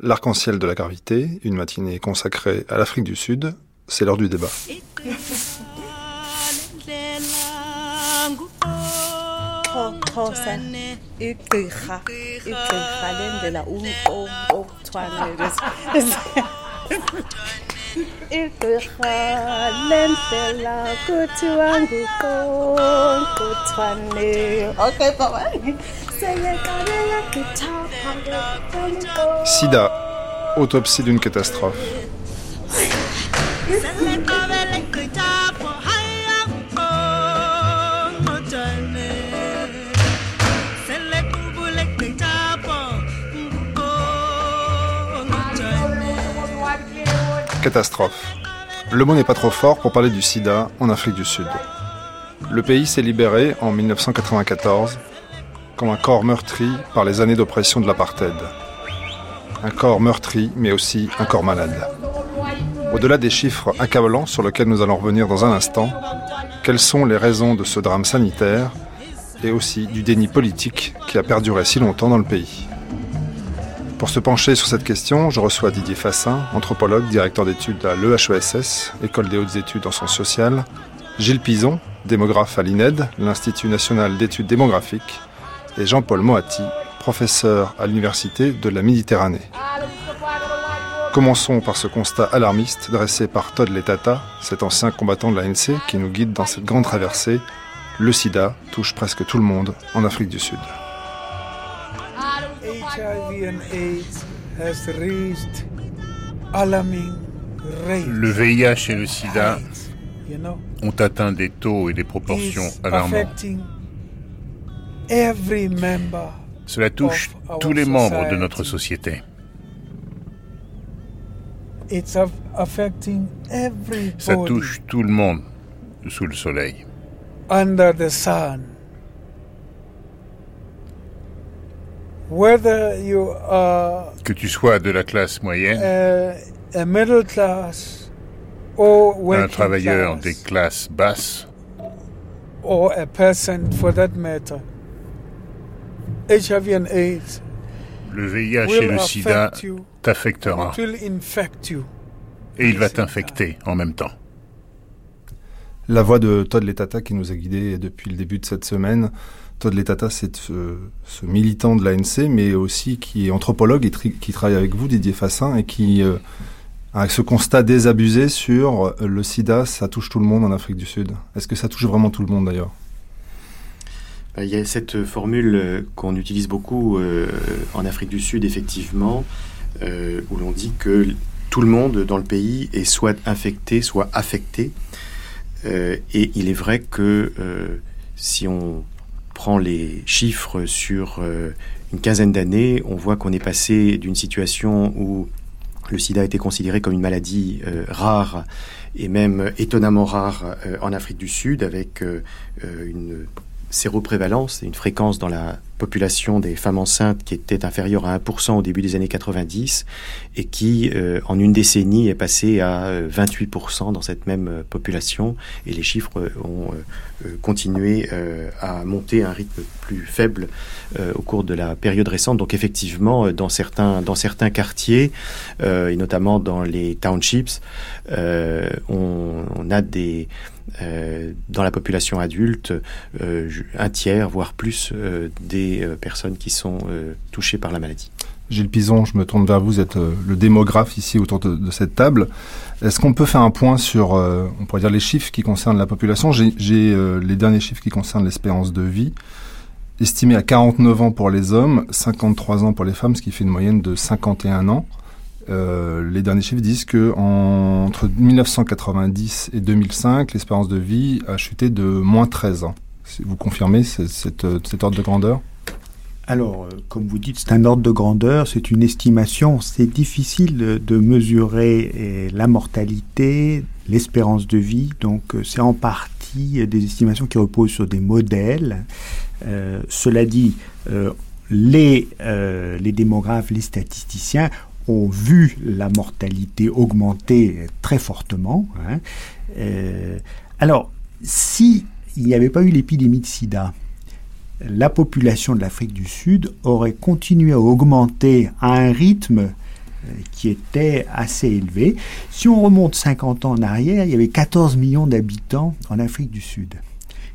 L'arc-en-ciel de la gravité, une matinée consacrée à l'Afrique du Sud, c'est l'heure du débat. Sida, autopsie d'une catastrophe. Catastrophe. Le mot n'est pas trop fort pour parler du sida en Afrique du Sud. Le pays s'est libéré en 1994 comme un corps meurtri par les années d'oppression de l'apartheid. Un corps meurtri, mais aussi un corps malade. Au-delà des chiffres accablants sur lesquels nous allons revenir dans un instant, quelles sont les raisons de ce drame sanitaire et aussi du déni politique qui a perduré si longtemps dans le pays? Pour se pencher sur cette question, je reçois Didier Fassin, anthropologue, directeur d'études à l'EHESS, École des hautes études en sciences sociales, Gilles Pison, démographe à l'INED, l'Institut national d'études démographiques, et Jean-Paul Moati, professeur à l'Université de la Méditerranée. Commençons par ce constat alarmiste dressé par Todd Letata, cet ancien combattant de l'ANC qui nous guide dans cette grande traversée. Le sida touche presque tout le monde en Afrique du Sud. Le VIH et le sida ont atteint des taux et des proportions alarmantes. Cela touche tous les membres de notre société. Ça touche tout le monde sous le soleil. que tu sois de la classe moyenne, un travailleur des classes basses, le VIH et le sida t'affectera. Et il va t'infecter en même temps. La voix de Todd Letata qui nous a guidés depuis le début de cette semaine. Todd Letata, c'est ce, militant de l'ANC, mais aussi qui est anthropologue et qui travaille avec vous, Didier Fassin, et qui euh, a ce constat désabusé sur le sida, ça touche tout le monde en Afrique du Sud. Est-ce que ça touche vraiment tout le monde d'ailleurs? euh, il y a cette formule euh, qu'on utilise beaucoup euh, en Afrique du Sud, effectivement, où l'on dit que tout le monde dans le pays est soit infecté, soit affecté. et il est vrai que si on prend les chiffres sur une quinzaine d'années, on voit qu'on est passé d'une situation où le sida a été considéré comme une maladie rare et même étonnamment rare en Afrique du Sud, avec une séroprévalence, une fréquence dans la population des femmes enceintes qui était inférieure à 1% au début des années 90 et qui, euh, en une décennie, est passée à 28% euh, dans cette même euh, population. Et les chiffres ont continué à monter à un rythme plus faible au cours de la période récente. Donc effectivement, dans certains, dans certains quartiers, et notamment dans les townships, on, on a des euh, dans la population adulte, euh, un tiers, voire plus, euh, des personnes qui sont touchées par la maladie. Gilles Pison, je me tourne vers vous, vous êtes le démographe ici autour de, cette table. Est-ce qu'on peut faire un point sur, on pourrait dire, les chiffres qui concernent la population? J'ai les derniers chiffres qui concernent l'espérance de vie, estimé à 49 ans pour les hommes, 53 ans pour les femmes, ce qui fait une moyenne de 51 ans. Euh, les derniers chiffres disent que entre 1990 et 2005, l'espérance de vie a chuté de moins 13 ans. Vous confirmez cette, cet ordre de grandeur? Alors, euh, comme vous dites, c'est un ordre de grandeur, c'est une estimation. C'est difficile de, mesurer la mortalité, l'espérance de vie. Donc, euh, c'est en partie des estimations qui reposent sur des modèles. cela dit, les démographes, les statisticiens ont vu la mortalité augmenter très fortement. Hein. Euh, alors, s'il n'y avait pas eu l'épidémie de sida, la population de l'Afrique du Sud aurait continué à augmenter à un rythme qui était assez élevé. Si on remonte 50 ans en arrière, il y avait 14 millions d'habitants en Afrique du Sud.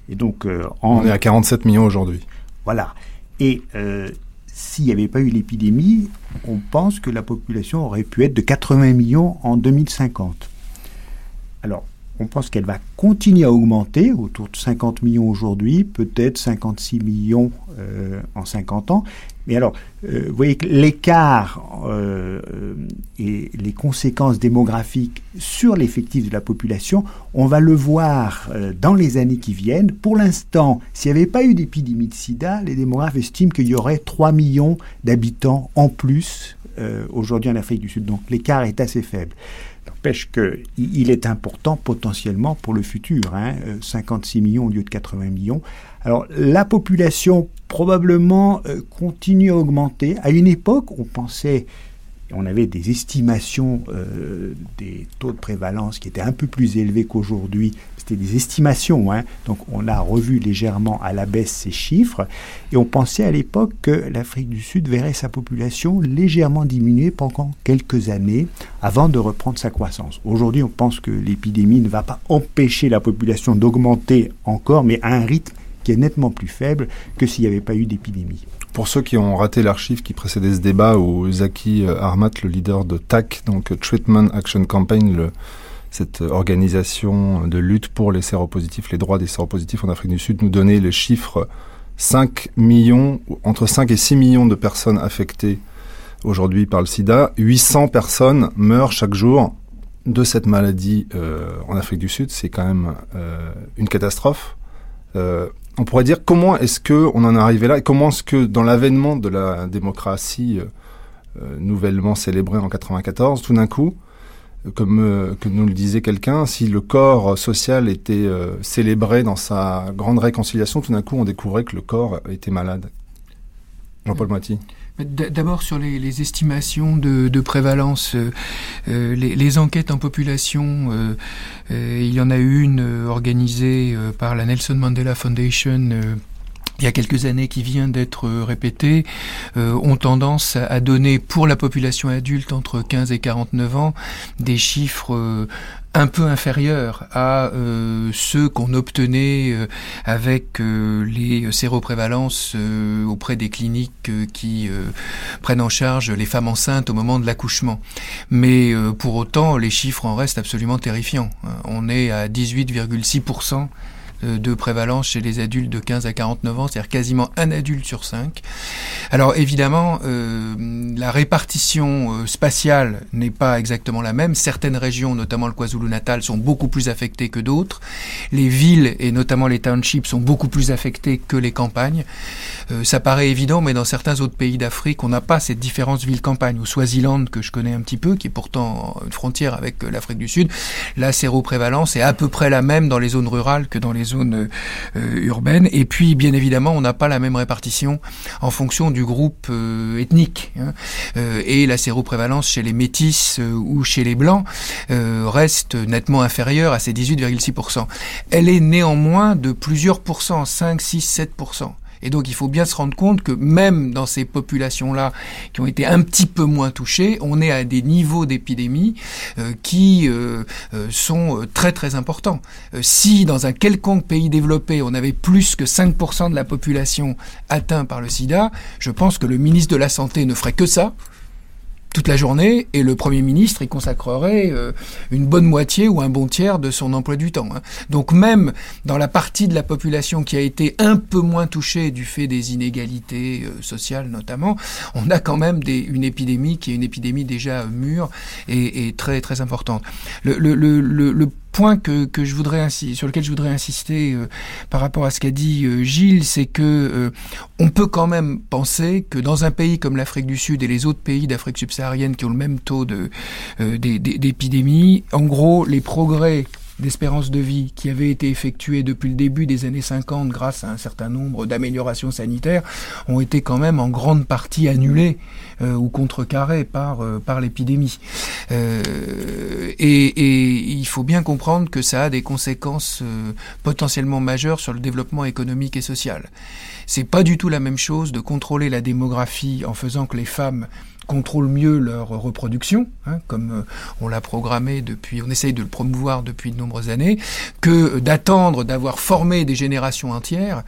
Et donc, on est à 47 millions aujourd'hui. Voilà. Et s'il n'y avait pas eu l'épidémie, on pense que la population aurait pu être de 80 millions en 2050. On pense qu'elle va continuer à augmenter, autour de 50 millions aujourd'hui, peut-être 56 millions euh, en 50 ans. Mais alors, euh, vous voyez que l'écart euh, et les conséquences démographiques sur l'effectif de la population, on va le voir dans les années qui viennent. Pour l'instant, s'il n'y avait pas eu d'épidémie de sida, les démographes estiment qu'il y aurait 3 millions d'habitants en plus aujourd'hui en Afrique du Sud. Donc l'écart est assez faible. N'empêche qu'il est important potentiellement pour le futur, 56 hein, euh, millions au lieu de 80 millions. Alors la population probablement euh, continue à augmenter. À une époque, on pensait on avait des estimations euh, des taux de prévalence qui étaient un peu plus élevés qu'aujourd'hui. C'était des estimations, hein. donc on a revu légèrement à la baisse ces chiffres, et on pensait à l'époque que l'Afrique du Sud verrait sa population légèrement diminuer pendant quelques années avant de reprendre sa croissance. Aujourd'hui, on pense que l'épidémie ne va pas empêcher la population d'augmenter encore, mais à un rythme qui est nettement plus faible que s'il n'y avait pas eu d'épidémie. Pour ceux qui ont raté l'archive qui précédait ce débat, où Zaki euh, Armat, le leader de TAC, donc euh, Treatment Action Campaign, cette organisation de lutte pour les séropositifs, les droits des séropositifs en Afrique du Sud, nous donnait les chiffres 5 millions, entre 5 et 6 millions de personnes affectées aujourd'hui par le sida. 800 personnes meurent chaque jour de cette maladie euh, en Afrique du Sud. C'est quand même une catastrophe on pourrait dire comment est-ce que on en est arrivé là et comment est-ce que dans l'avènement de la démocratie euh, euh, nouvellement célébrée en 94, tout d'un coup, euh, comme nous le disait quelqu'un, si le corps social était célébré dans sa grande réconciliation, tout d'un coup on découvrait que le corps était malade. Jean-Paul Moiti. D'abord sur les, estimations de, prévalence, euh, euh, les, enquêtes en population, euh, il y en a une organisée par la Nelson Mandela Foundation il y a quelques années qui vient d'être répétée, ont tendance à, donner pour la population adulte entre 15 et 49 ans des chiffres un peu inférieur à euh, ceux qu'on obtenait euh, avec euh, les séroprévalences auprès des cliniques qui prennent en charge les femmes enceintes au moment de l'accouchement. Mais pour autant, les chiffres en restent absolument terrifiants. On est à 18,6% euh, de prévalence chez les adultes de 15 à 49 ans, c'est-à-dire quasiment un adulte sur cinq. Alors évidemment, euh, la répartition euh, spatiale n'est pas exactement la même. Certaines régions, notamment le KwaZulu-Natal, sont beaucoup plus affectées que d'autres. Les villes et notamment les townships sont beaucoup plus affectées que les campagnes. ça paraît évident, mais dans certains autres pays d'Afrique, on n'a pas cette différence ville-campagne. Au Swaziland, que je connais un petit peu, qui est pourtant une frontière avec l'Afrique du Sud, la séroprévalence est à peu près la même dans les zones rurales que dans les zones euh, urbaines. Et puis, bien évidemment, on n'a pas la même répartition en fonction du groupe euh, ethnique. Hein. Euh, et la séroprévalence chez les métis ou chez les blancs reste nettement inférieure à ces 18,6%. Elle est néanmoins de plusieurs pourcents, 5, 6, 7%. Et donc il faut bien se rendre compte que même dans ces populations-là qui ont été un petit peu moins touchées, on est à des niveaux d'épidémie euh, qui euh, euh, sont très très importants. si dans un quelconque pays développé, on avait plus que 5% de la population atteinte par le sida, je pense que le ministre de la Santé ne ferait que ça toute la journée et le Premier ministre y consacrerait euh, une bonne moitié ou un bon tiers de son emploi du temps. Hein. Donc même dans la partie de la population qui a été un peu moins touchée du fait des inégalités euh, sociales notamment, on a quand même des, une épidémie qui est une épidémie déjà mûre et, et très très importante. Le, le, le, le point que, que je voudrais sur lequel je voudrais insister euh, par rapport à ce qu'a dit euh, Gilles, c'est que euh, on peut quand même penser que dans un pays comme l'Afrique du Sud et les autres pays d'Afrique subsaharienne qui ont le même taux de d'épidémie, en gros, les progrès d'espérance de vie qui avaient été effectués depuis le début des années 50 grâce à un certain nombre d'améliorations sanitaires ont été quand même en grande partie annulés euh, ou contrecarrés par, euh, par l'épidémie. Euh, et, et, il faut bien comprendre que ça a des conséquences euh, potentiellement majeures sur le développement économique et social. C'est pas du tout la même chose de contrôler la démographie en faisant que les femmes contrôlent mieux leur reproduction, hein, comme euh, on l'a programmé depuis, on essaye de le promouvoir depuis de nombreuses années, que d'attendre d'avoir formé des générations entières,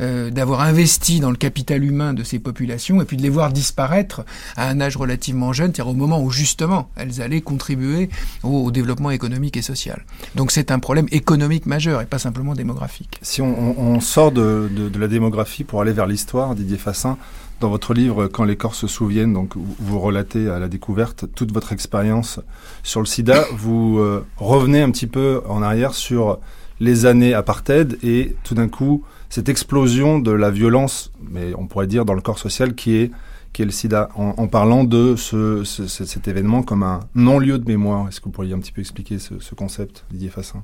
euh, d'avoir investi dans le capital humain de ces populations, et puis de les voir disparaître à un âge relativement jeune, c'est-à-dire au moment où justement elles allaient contribuer au, développement économique et social. Donc c'est un problème économique majeur et pas simplement démographique. Si on, sort de, de la démographie pour aller vers l'histoire, Didier Fassin, dans votre livre, Quand les corps se souviennent, donc vous relatez à la découverte toute votre expérience sur le sida. Vous euh, revenez un petit peu en arrière sur les années apartheid et tout d'un coup cette explosion de la violence, mais on pourrait dire dans le corps social, qui est, qui est le sida, en, parlant de ce, cet événement comme un non-lieu de mémoire. Est-ce que vous pourriez un petit peu expliquer ce concept, Didier Fassin?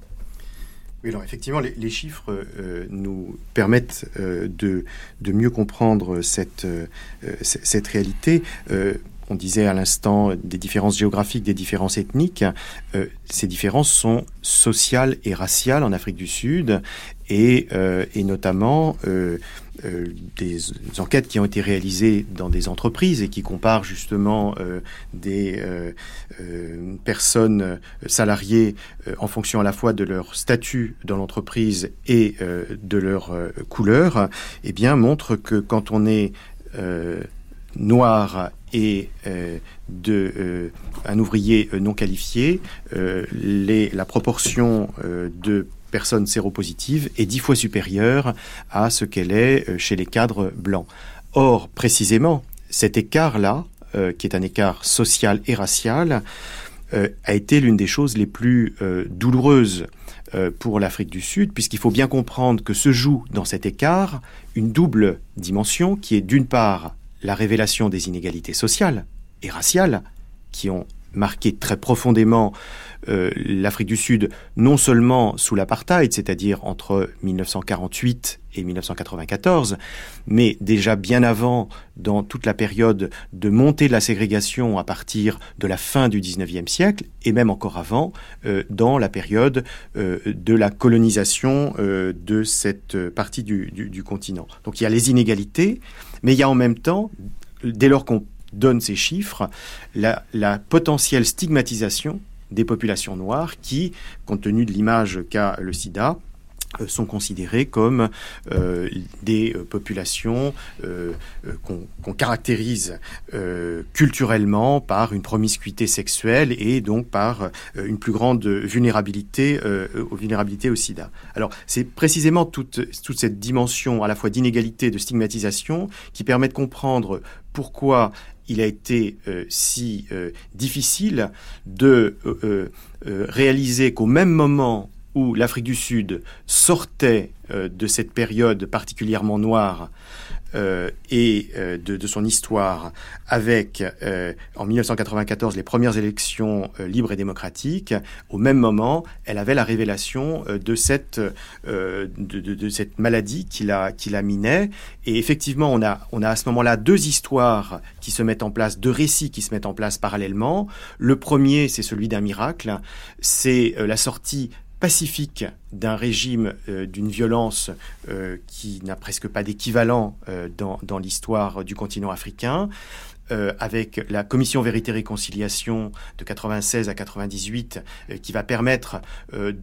Oui, alors effectivement, les, chiffres euh, nous permettent euh, de, mieux comprendre cette, euh, cette réalité. on disait à l'instant des différences géographiques, des différences ethniques. ces différences sont sociales et raciales en Afrique du Sud et, et notamment euh, des enquêtes qui ont été réalisées dans des entreprises et qui comparent justement euh, des euh, personnes salariées en fonction à la fois de leur statut dans l'entreprise et de leur couleur, eh bien montrent que quand on est noir et de un ouvrier non qualifié, la proportion de personnes séropositives est dix fois supérieure à ce qu'elle est euh, chez les cadres blancs. Or, précisément, cet écart-là, euh, qui est un écart social et racial, euh, a été l'une des choses les plus douloureuses pour l'Afrique du Sud, puisqu'il faut bien comprendre que se joue dans cet écart une double dimension qui est d'une part la révélation des inégalités sociales et raciales qui ont marqué très profondément euh, l'Afrique du Sud, non seulement sous l'apartheid, c'est-à-dire entre 1948 et 1994, mais déjà bien avant, dans toute la période de montée de la ségrégation à partir de la fin du 19e siècle, et même encore avant, euh, dans la période euh, de la colonisation de cette partie du, continent. Donc il y a les inégalités, mais il y a en même temps, dès lors qu'on donne ces chiffres, la potentielle stigmatisation des populations noires qui, compte tenu de l'image qu'a le sida, euh, sont considérées comme euh, des euh, populations qu'on caractérise culturellement par une promiscuité sexuelle et donc par une plus grande vulnérabilité, au sida. Alors c'est précisément toute, toute cette dimension à la fois d'inégalité et de stigmatisation qui permet de comprendre pourquoi il a été euh, si euh, difficile de euh, réaliser qu'au même moment où l'Afrique du Sud sortait de cette période particulièrement noire et euh, de, son histoire avec, euh, en 1994, les premières élections libres et démocratiques, au même moment, elle avait la révélation de, cette, de, cette maladie qui la, qui la minait. Et effectivement, on a, on a à ce moment-là deux histoires qui se mettent en place, deux récits qui se mettent en place parallèlement. Le premier, c'est celui d'un miracle, c'est la sortie pacifique d'un régime euh, d'une violence euh, qui n'a presque pas d'équivalent euh, dans, l'histoire du continent africain. avec la commission vérité-réconciliation de 96 à 98, qui va permettre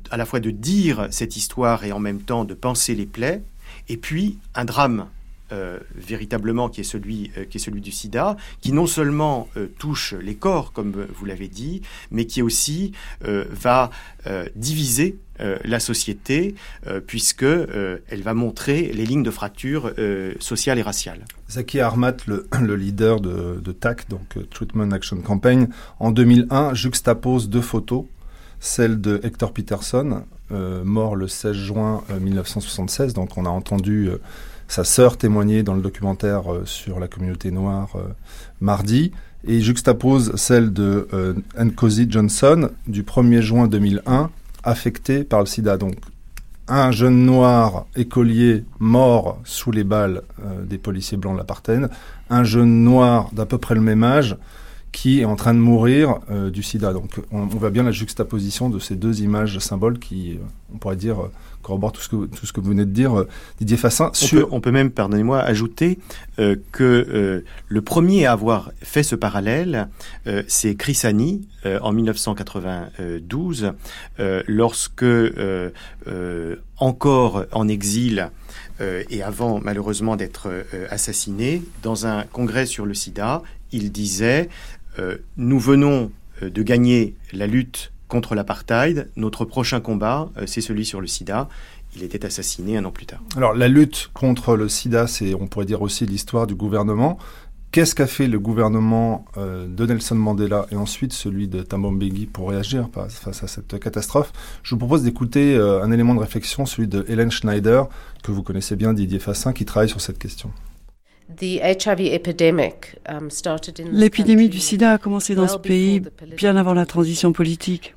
à la fois de dire cette histoire et en même temps de penser les plaies, et puis un drame euh, véritablement qui est celui euh, qui est celui du SIDA, qui non seulement euh, touche les corps comme vous l'avez dit, mais qui aussi va diviser la société puisque elle va montrer les lignes de fracture sociale et raciale. Zaki Armat, le, le leader de, de, TAC, donc Treatment Action Campaign, en 2001 juxtapose deux photos celle de Hector Peterson, mort le 16 juin 1976. Donc on a entendu sa sœur témoignait dans le documentaire euh, sur la communauté noire euh, mardi, et juxtapose celle de euh, Nkosi Johnson du 1er juin 2001, affectée par le sida. Donc un jeune noir écolier mort sous les balles des policiers blancs de l'apartheid, un jeune noir d'à peu près le même âge qui est en train de mourir euh, du sida. Donc on, voit bien la juxtaposition de ces deux images symboles qui, euh, on pourrait dire, euh, corroborent tout ce, que, tout ce que vous venez de dire, Didier Fassin. On, peut, on peut même, pardonnez-moi, ajouter que le premier à avoir fait ce parallèle, c'est Chris Annie en 1992, lorsque, encore en exil, et avant malheureusement d'être assassiné, dans un congrès sur le sida, il disait nous venons euh, de gagner la lutte contre l'apartheid. Notre prochain combat, euh, c'est celui sur le sida. Il était assassiné un an plus tard. Alors la lutte contre le sida, c'est, on pourrait dire aussi l'histoire du gouvernement. Qu'est-ce qu'a fait le gouvernement de Nelson Mandela et ensuite celui de Thabo Mbeki pour réagir face à cette catastrophe? Je vous propose d'écouter un élément de réflexion, celui de Hélène Schneider, que vous connaissez bien, Didier Fassin, qui travaille sur cette question. Um, L'épidémie du sida a commencé dans ce pays bien avant la transition politique.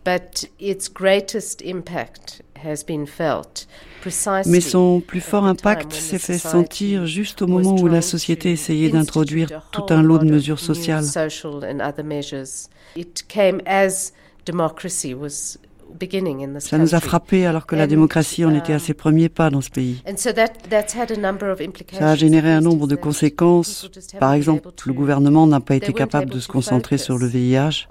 Mais son plus fort impact s'est fait sentir juste au moment où la société essayait d'introduire tout un lot de mesures sociales. Ça nous a frappé alors que la démocratie en était à ses premiers pas dans ce pays. Ça a généré un nombre de conséquences. Par exemple, le gouvernement n'a pas été capable de se concentrer sur le VIH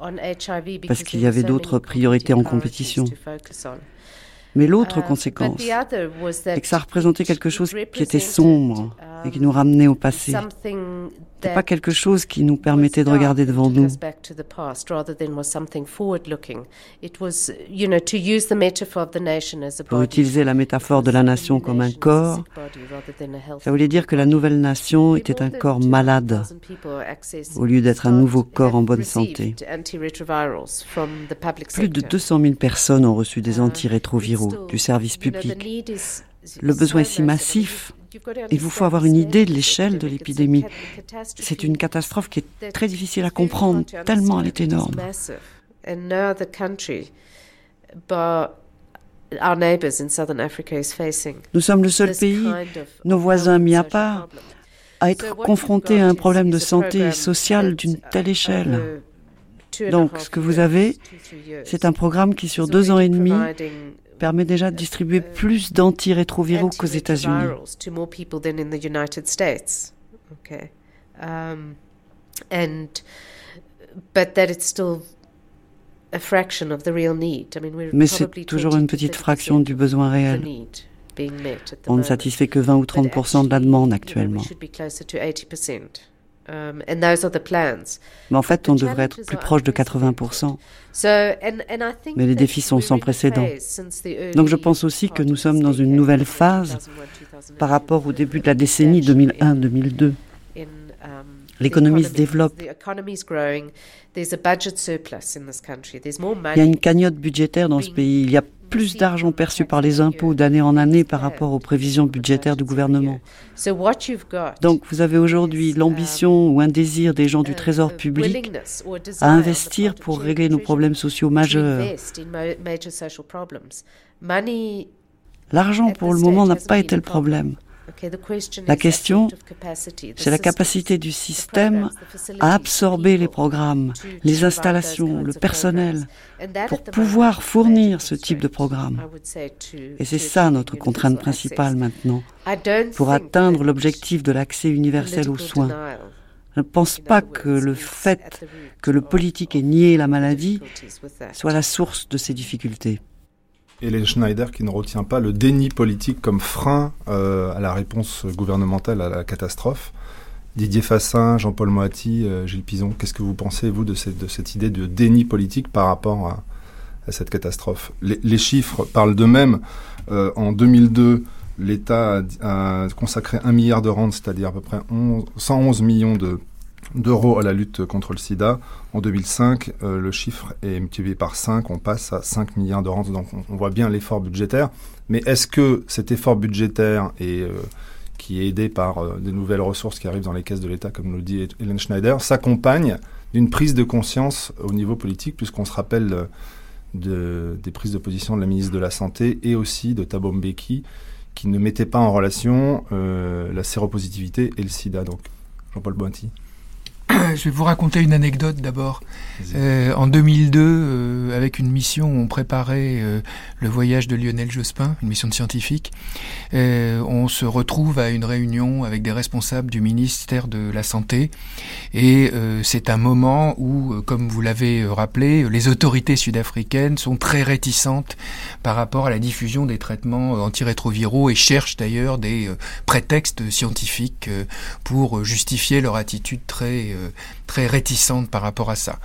parce qu'il y avait d'autres priorités en compétition. Mais l'autre uh, conséquence, c'est que ça représentait quelque chose qui était sombre et qui nous ramenait au passé. C'était pas quelque chose qui nous permettait de regarder devant nous. Pour utiliser la métaphore de la nation comme un corps, ça voulait dire que la nouvelle nation était un corps malade au lieu d'être un nouveau corps en bonne santé. Plus de 200 000 personnes ont reçu des antirétroviraux du service public. Le besoin est si massif il vous faut avoir une idée de l'échelle de l'épidémie. C'est une catastrophe qui est très difficile à comprendre, tellement elle est énorme. Nous sommes le seul pays, nos voisins mis à part, à être confrontés à un problème de santé sociale d'une telle échelle. Donc, ce que vous avez, c'est un programme qui, sur deux ans et demi, permet déjà de distribuer plus d'antirétroviraux qu'aux États-Unis. Mais c'est toujours une petite fraction du besoin réel. On ne satisfait que 20 ou 30 de la demande actuellement. Um, Mais en fait, on devrait être plus proche de 80%. Mais les défis sont sans précédent. Donc je pense aussi que nous sommes dans une nouvelle phase par rapport au début de la décennie 2001-2002. L'économie se développe. Il y a une cagnotte budgétaire dans ce pays. Il y a plus d'argent perçu par les impôts d'année en année par rapport aux prévisions budgétaires du gouvernement. Donc vous avez aujourd'hui l'ambition ou un désir des gens du Trésor public à investir pour régler nos problèmes sociaux majeurs. L'argent pour le moment n'a pas été le problème. La question, c'est la capacité du système à absorber les programmes, les installations, le personnel, pour pouvoir fournir ce type de programme. Et c'est ça notre contrainte principale maintenant, pour atteindre l'objectif de l'accès universel aux soins. Je ne pense pas que le fait que le politique ait nié la maladie soit la source de ces difficultés. Hélène Schneider qui ne retient pas le déni politique comme frein euh, à la réponse gouvernementale à la catastrophe. Didier Fassin, Jean-Paul Moati, euh, Gilles Pison, qu'est-ce que vous pensez, vous, de cette, idée de déni politique par rapport à, cette catastrophe? Les, chiffres parlent d'eux-mêmes. Euh, en 2002, l'État a, consacré un milliard de rentes, c'est-à-dire à peu près 111 millions de d'euros à la lutte contre le sida. En 2005, euh, le chiffre est multiplié par 5, on passe à 5 milliards de rentes, donc on, voit bien l'effort budgétaire. Mais est-ce que cet effort budgétaire euh, qui est aidé par euh, de nouvelles ressources qui arrivent dans les caisses de l'État, comme nous dit Hélène Schneider, s'accompagne d'une prise de conscience au niveau politique, puisqu'on se rappelle de, des prises de position de la ministre de la Santé et aussi de Thabo Mbeki, qui ne mettait pas en relation la séropositivité et le sida. Donc, Jean-Paul Bointy. je vais vous raconter une anecdote d'abord. Euh, en 2002, euh, avec une mission, on préparait euh, le voyage de Lionel Jospin, une mission de scientifique. on se retrouve à une réunion avec des responsables du ministère de la Santé. Et c'est un moment où, comme vous l'avez rappelé, les autorités sud-africaines sont très réticentes par rapport à la diffusion des traitements antirétroviraux et cherchent d'ailleurs des prétextes scientifiques pour justifier leur attitude très très réticente par rapport à ça.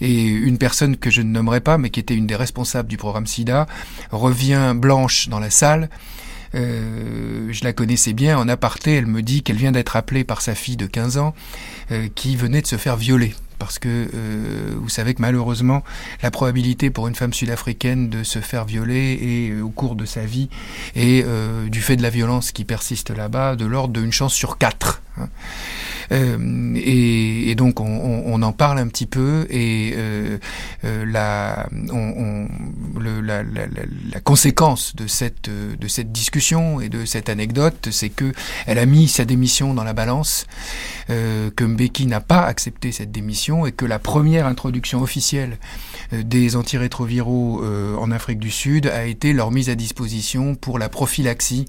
Et une personne que je ne nommerai pas, mais qui était une des responsables du programme SIDA, revient blanche dans la salle. Euh, je la connaissais bien en aparté, elle me dit qu'elle vient d'être appelée par sa fille de 15 ans euh, qui venait de se faire violer parce que euh, vous savez que malheureusement la probabilité pour une femme sud-africaine de se faire violer et au cours de sa vie et du fait de la violence qui persiste là-bas de l'ordre d'une chance sur quatre. Hein. Euh, et, donc on, en parle un petit peu et euh, euh la, la, conséquence de cette de cette discussion et de cette anecdote, c'est que elle a mis sa démission dans la balance, que Mbeki n'a pas accepté cette démission et que la première introduction officielle des antirétroviraux en Afrique du Sud a été leur mise à disposition pour la prophylaxie,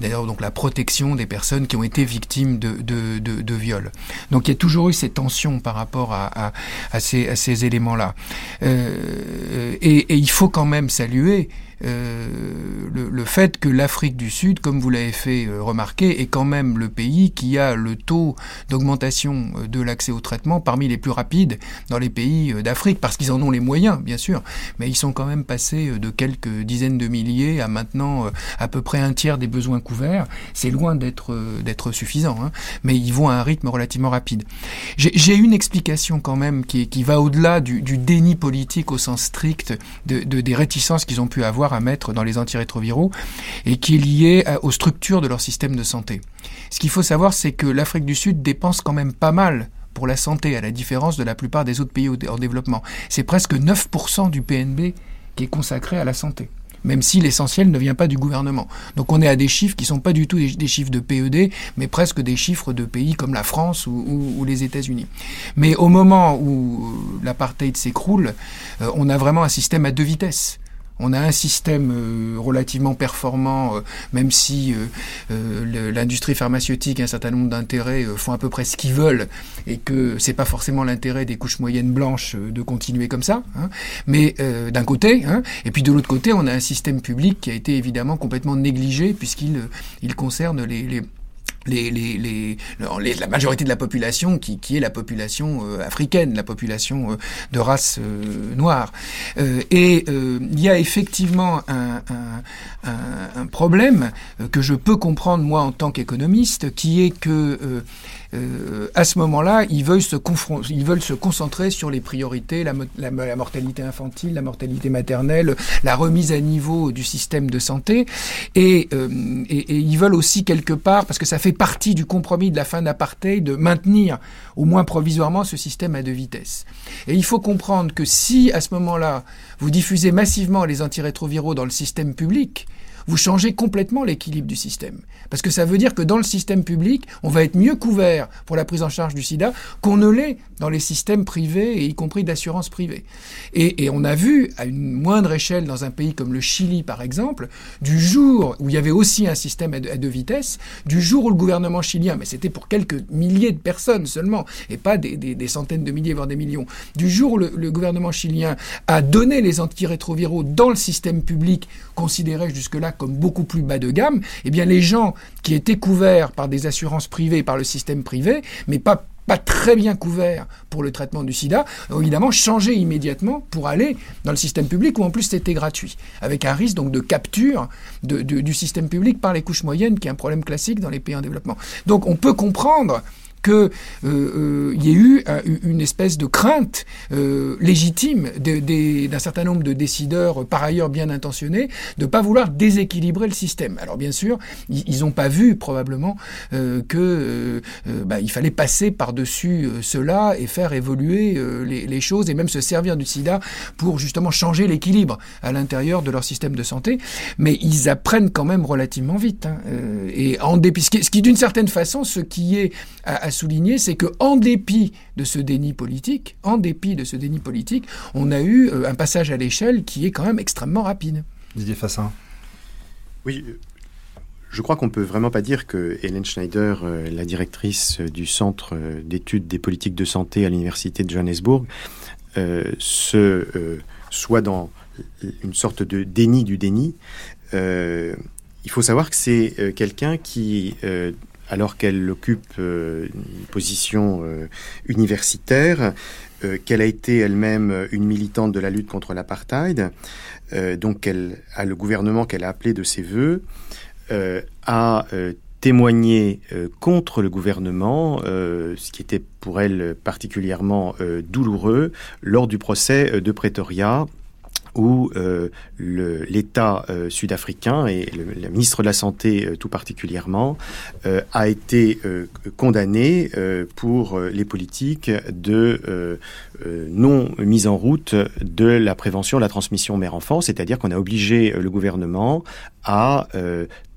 d'ailleurs donc la protection des personnes qui ont été victimes de, de, de, de viols. Donc il y a toujours eu ces tensions par rapport à, à, à ces, à ces éléments-là. Euh, et, et, il faut quand même saluer le, le, fait que l'Afrique du Sud, comme vous l'avez fait euh, remarquer, est quand même le pays qui a le taux d'augmentation euh, de l'accès au traitement parmi les plus rapides dans les pays d'Afrique, parce qu'ils en ont les moyens, bien sûr, mais ils sont quand même passés de quelques dizaines de milliers à maintenant à peu près un tiers des besoins couverts. C'est loin d'être suffisant, hein, mais ils vont à un rythme relativement rapide. J'ai une explication quand même qui, qui va au-delà du, déni politique au sens strict de des réticences qu'ils ont pu avoir à mettre dans les antirétroviraux et qui est lié aux structures de leur système de santé. Ce qu'il faut savoir, c'est que l'Afrique du Sud dépense quand même pas mal pour la santé, à la différence de la plupart des autres pays en développement. C'est presque 9% du PNB qui est consacré à la santé même si l'essentiel ne vient pas du gouvernement. Donc on est à des chiffres qui ne sont pas du tout des, chiffres de PED, mais presque des chiffres de pays comme la France ou, les États-Unis. Mais au moment où l'apartheid s'écroule, euh, on a vraiment un système à deux vitesses. On a un système euh, relativement performant, euh, même si euh, l'industrie pharmaceutique et un certain nombre d'intérêts font à peu près ce qu'ils veulent, et que c'est pas forcément l'intérêt des couches moyennes blanches de continuer comme ça. Hein. Mais d'un côté, hein, et puis de l'autre côté, on a un système public qui a été évidemment complètement négligé puisqu'il il concerne les, les, les, la majorité de la population qui, qui est la population euh, africaine, la population euh, de race euh, noire. et il y a effectivement un, un, un, problème que je peux comprendre moi en tant qu'économiste, qui est que euh, à ce moment-là, ils veulent se ils veulent se concentrer sur les priorités, la, mortalité infantile, la mortalité maternelle, la remise à niveau du système de santé, et, euh, et, ils veulent aussi quelque part, parce que ça fait partie du compromis de la fin d'apartheid, de maintenir au moins provisoirement ce système à deux vitesses. Et il faut comprendre que si à ce moment-là vous diffusez massivement les antirétroviraux dans le système public, vous changez complètement l'équilibre du système. Parce que ça veut dire que dans le système public, on va être mieux couvert pour la prise en charge du sida qu'on ne l'est dans les systèmes privés, et y compris d'assurance privée. Et, on a vu, à une moindre échelle, dans un pays comme le Chili, par exemple, du jour où il y avait aussi un système à deux, vitesses, du jour où le gouvernement chilien, mais c'était pour quelques milliers de personnes seulement, et pas des, centaines de milliers, voire des millions, du jour où le gouvernement chilien a donné les antirétroviraux dans le système public, considéré jusque-là comme beaucoup plus bas de gamme, eh bien les gens qui étaient couverts par des assurances privées, par le système privé, mais pas pas très bien couverts pour le traitement du sida, évidemment changé immédiatement pour aller dans le système public où en plus c'était gratuit, avec un risque donc de capture du système public par les couches moyennes, qui est un problème classique dans les pays en développement. Donc on peut comprendre qu'il euh, euh, y ait eu euh, une espèce de crainte euh, légitime d'un certain nombre de décideurs, par ailleurs bien intentionnés, de ne pas vouloir déséquilibrer le système. Alors bien sûr, ils n'ont pas vu probablement euh, que euh, bah, il fallait passer par-dessus cela et faire évoluer les, les, choses et même se servir du sida pour justement changer l'équilibre à l'intérieur de leur système de santé. Mais ils apprennent quand même relativement vite. Hein, et en dépit, ce qui, d'une certaine façon, ce qui est souligner, c'est que en dépit de ce déni politique, en dépit de ce déni politique, on a eu euh, un passage à l'échelle qui est quand même extrêmement rapide. Didier Fassin. Oui, je crois qu'on peut vraiment pas dire que Hélène Schneider, euh, la directrice du Centre d'études des politiques de santé à l'Université de Johannesburg, se, soit dans une sorte de déni du déni. il faut savoir que c'est quelqu'un qui alors qu'elle occupe euh, une position euh, universitaire, euh, qu'elle a été elle-même une militante de la lutte contre l'apartheid, donc elle a le gouvernement qu'elle a appelé de ses voeux, a témoigné contre le gouvernement, ce qui était pour elle particulièrement douloureux, lors du procès de Pretoria où euh, l'État euh, sud-africain et le, ministre de la Santé euh, tout particulièrement a été condamné pour les politiques de non mise en route de la prévention de la transmission mère-enfant, c'est-à-dire qu'on a obligé le gouvernement à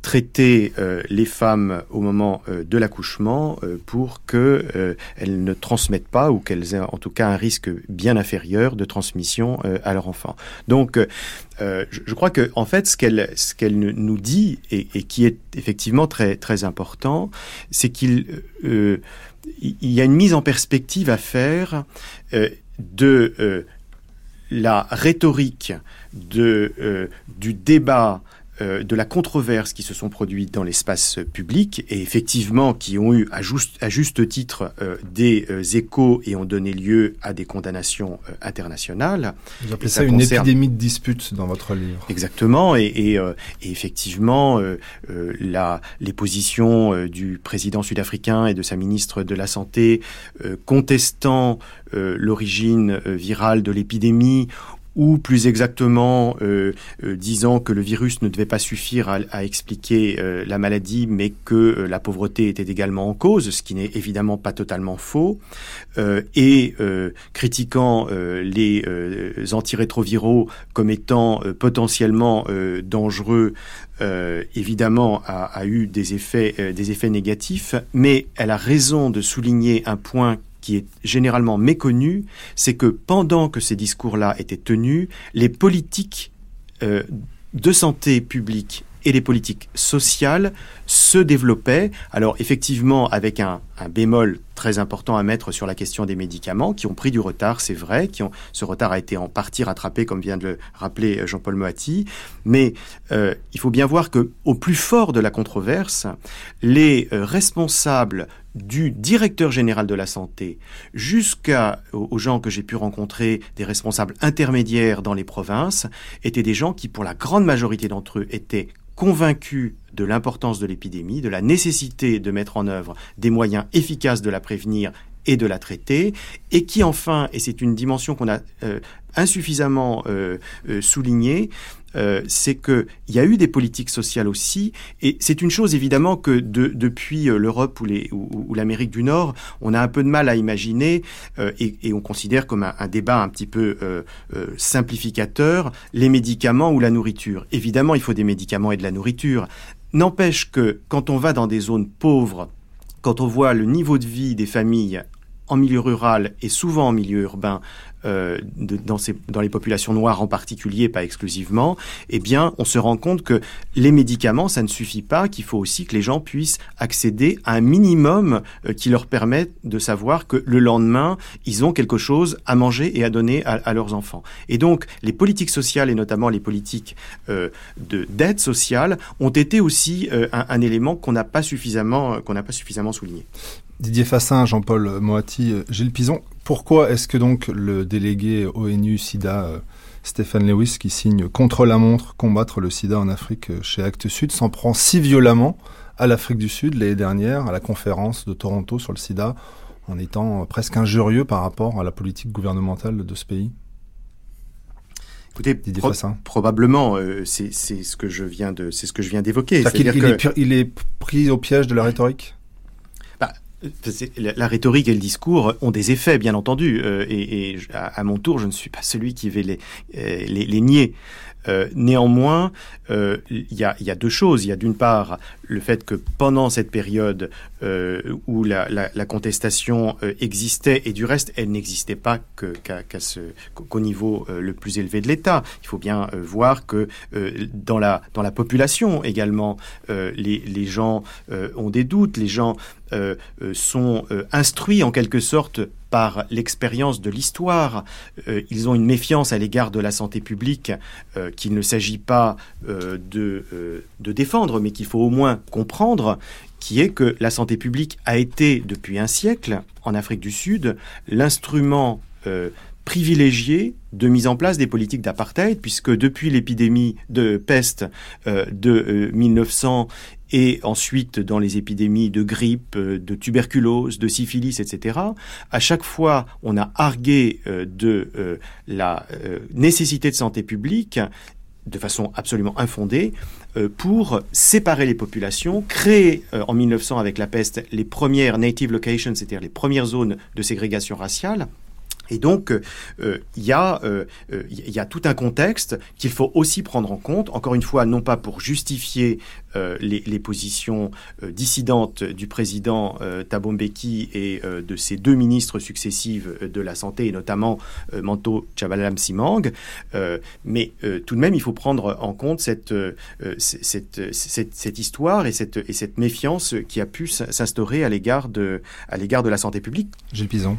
traiter euh, les femmes au moment euh, de l'accouchement euh, pour qu'elles ne transmettent pas ou qu'elles aient en tout cas un risque bien inférieur de transmission à leur enfant. Donc, je, crois que en fait, ce qu'elle ce qu'elle nous dit et, et, qui est effectivement très très important, c'est qu'il il y a une mise en perspective à faire de la rhétorique de, du débat euh, de la controverse qui se sont produites dans l'espace public et effectivement qui ont eu à juste, à juste titre euh, des euh, échos et ont donné lieu à des condamnations internationales. Vous appelez ça, une épidémie de disputes dans votre livre. Exactement et, et, et effectivement la, les positions du président sud-africain et de sa ministre de la Santé contestant l'origine virale de l'épidémie ou plus exactement euh, euh, disant que le virus ne devait pas suffire à, à expliquer euh, la maladie, mais que euh, la pauvreté était également en cause, ce qui n'est évidemment pas totalement faux, et critiquant les antirétroviraux comme étant potentiellement dangereux. évidemment a, a, eu des effets, des effets négatifs, mais elle a raison de souligner un point qui est généralement méconnu, c'est que pendant que ces discours-là étaient tenus, les politiques euh, de santé publique et les politiques sociales se développaient. Alors effectivement, avec un, bémol très important à mettre sur la question des médicaments, qui ont pris du retard, c'est vrai, qui ont, ce retard a été en partie rattrapé, comme vient de le rappeler euh, Jean-Paul Moati, mais euh, il faut bien voir que au plus fort de la controverse, les euh, responsables du directeur général de la santé jusqu'aux gens que j'ai pu rencontrer, des responsables intermédiaires dans les provinces, étaient des gens qui, pour la grande majorité d'entre eux, étaient convaincus de l'importance de l'épidémie, de la nécessité de mettre en œuvre des moyens efficaces de la prévenir et de la traiter, et qui enfin, et c'est une dimension qu'on a euh, insuffisamment euh, euh, soulignée, c'est qu'il y a eu des politiques sociales aussi, et c'est une chose évidemment que de, depuis l'Europe ou, l'Amérique du Nord, on a un peu de mal à imaginer, et, on considère comme un, débat un petit peu simplificateur, les médicaments ou la nourriture. Évidemment, il faut des médicaments et de la nourriture. N'empêche que quand on va dans des zones pauvres, quand on voit le niveau de vie des familles en milieu rural et souvent en milieu urbain, euh, dans, les populations noires en particulier, pas exclusivement, eh bien, on se rend compte que les médicaments, ça ne suffit pas, qu'il faut aussi que les gens puissent accéder à un minimum euh, qui leur permette de savoir que le lendemain, ils ont quelque chose à manger et à donner à, leurs enfants. Et donc, les politiques sociales et notamment les politiques euh, d'aide sociale ont été aussi un, un, élément qu'on n'a pas suffisamment qu'on n'a pas suffisamment souligné. Didier Fassin, Jean-Paul Moati, Gilles Pison, pourquoi est-ce que donc le délégué ONU-SIDA euh, Stéphane Lewis, qui signe contre la montre combattre le sida en Afrique euh, chez Actes Sud, s'en prend si violemment à l'Afrique du Sud l'année dernière, à la conférence de Toronto sur le sida, en étant presque injurieux par rapport à la politique gouvernementale de ce pays? Écoutez, pro probablement, euh, c'est ce que je viens de, c'est ce que je viens d'évoquer. Il est pris au piège de la rhétorique? La, rhétorique et le discours ont des effets, bien entendu, et, à, mon tour, je ne suis pas celui qui va les, les nier. Euh, néanmoins, euh, il y, a, deux choses. Il y a d'une part le fait que pendant cette période euh, où la, contestation existait, et du reste, elle n'existait pas qu'au niveau le plus élevé de l'État. Il faut bien voir que dans, la, dans la population également, les, les, gens ont des doutes, les gens sont instruits en quelque sorte par l'expérience de l'histoire. Euh, ils ont une méfiance à l'égard de la santé publique euh, qu'il ne s'agit pas euh, de, défendre, mais qu'il faut au moins comprendre, qui est que la santé publique a été, depuis un siècle, en Afrique du Sud, l'instrument privilégié de mise en place des politiques d'apartheid, puisque depuis l'épidémie de peste de 1900 et ensuite dans les épidémies de grippe, euh, de tuberculose, de syphilis, etc. À chaque fois, on a argué euh, de euh, la nécessité de santé publique de façon absolument infondée, pour séparer les populations, créer en 1900 avec la peste les premières native locations, c'est-à-dire les premières zones de ségrégation raciale, et donc, euh, il y, euh, y, a tout un contexte qu'il faut aussi prendre en compte, encore une fois, non pas pour justifier euh, les, positions dissidentes du président Thabo Mbeki et de ses deux ministres successifs de la Santé, et notamment Manto Chabalam Simang, mais tout de même, il faut prendre en compte cette, histoire et cette, et cette méfiance qui a pu s'instaurer à l'égard de, à l'égard de la santé publique. Gilles Pison.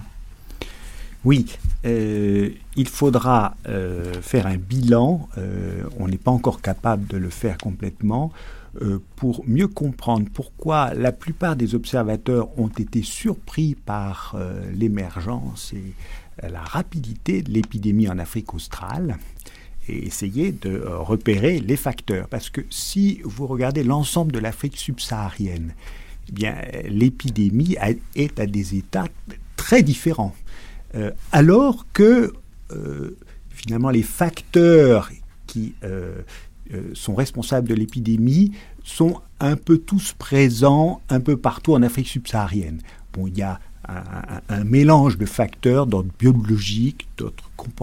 Oui, euh, il faudra euh, faire un bilan, euh, on n'est pas encore capable de le faire complètement, pour mieux comprendre pourquoi la plupart des observateurs ont été surpris par l'émergence et la rapidité de l'épidémie en Afrique australe et essayer de repérer les facteurs. Parce que si vous regardez l'ensemble de l'Afrique subsaharienne, eh l'épidémie est à des états très différents. Euh, alors que euh, finalement les facteurs qui euh, sont responsables de l'épidémie sont un peu tous présents un peu partout en Afrique subsaharienne. Bon, il y a un, mélange de facteurs d'ordre biologique,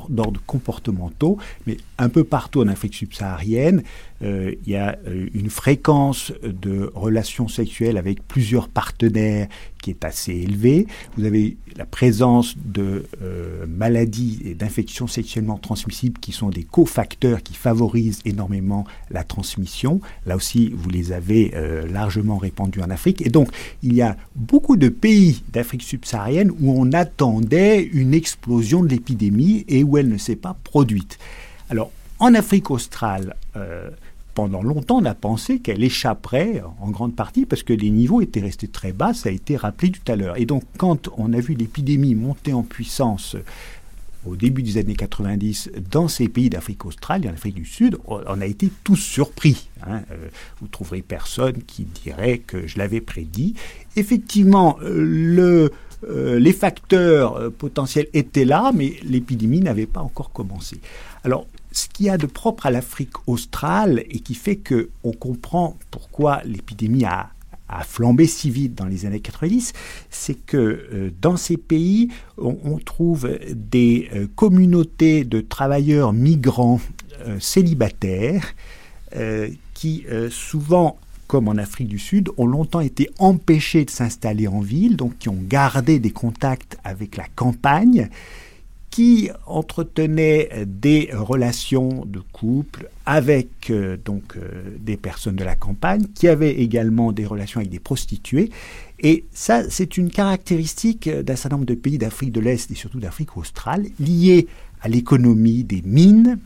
d'ordre comportementaux, mais un peu partout en Afrique subsaharienne, euh, il y a euh, une fréquence de relations sexuelles avec plusieurs partenaires qui est assez élevée. Vous avez la présence de euh, maladies et d'infections sexuellement transmissibles qui sont des cofacteurs qui favorisent énormément la transmission. Là aussi, vous les avez largement répandus en Afrique. Et donc, il y a beaucoup de pays d'Afrique subsaharienne où on attendait une explosion de l'épidémie et où elle ne s'est pas produite. Alors, en Afrique australe, pendant longtemps, on a pensé qu'elle échapperait en grande partie parce que les niveaux étaient restés très bas, ça a été rappelé tout à l'heure. Et donc, quand on a vu l'épidémie monter en puissance euh, au début des années 90 dans ces pays d'Afrique australe et en Afrique du Sud, on a été tous surpris. Hein. Euh, vous trouverez personne qui dirait que je l'avais prédit. Effectivement, euh, le, les facteurs potentiels étaient là, mais l'épidémie n'avait pas encore commencé. Alors, ce qu'il y a de propre à l'Afrique australe et qui fait que on comprend pourquoi l'épidémie a, flambé si vite dans les années 90, c'est que euh, dans ces pays, on, trouve des euh, communautés de travailleurs migrants euh, célibataires qui souvent comme en Afrique du Sud, ont longtemps été empêchés de s'installer en ville, donc qui ont gardé des contacts avec la campagne qui entretenait des relations de couple avec euh, donc euh, des personnes de la campagne, qui avaient également des relations avec des prostituées. Et ça, c'est une caractéristique d'un certain nombre de pays d'Afrique de l'Est et surtout d'Afrique australe, liée à l'économie des mines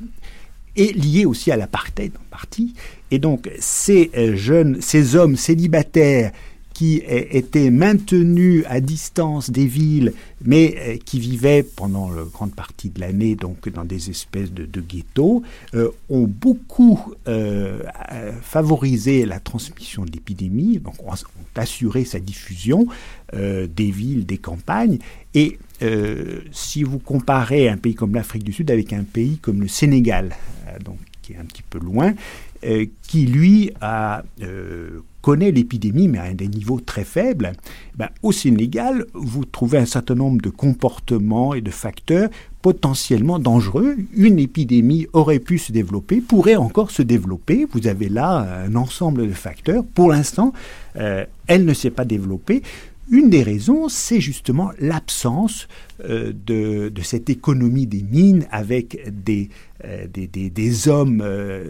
et liée aussi à l'apartheid en partie. Et donc ces euh, jeunes, ces hommes célibataires qui étaient maintenus à distance des villes, mais euh, qui vivaient pendant la grande partie de l'année donc dans des espèces de, ghettos, euh, ont beaucoup euh, favorisé la transmission de l'épidémie, donc ont, assuré sa diffusion des villes, des campagnes, et si vous comparez un pays comme l'Afrique du Sud avec un pays comme le Sénégal, donc qui est un petit peu loin, qui lui connaît l'épidémie, mais à des niveaux très faibles, ben, au Sénégal, vous trouvez un certain nombre de comportements et de facteurs potentiellement dangereux. Une épidémie aurait pu se développer, pourrait encore se développer. Vous avez là un ensemble de facteurs. Pour l'instant, euh, elle ne s'est pas développée. Une des raisons, c'est justement l'absence euh, de, cette économie des mines avec des, euh, hommes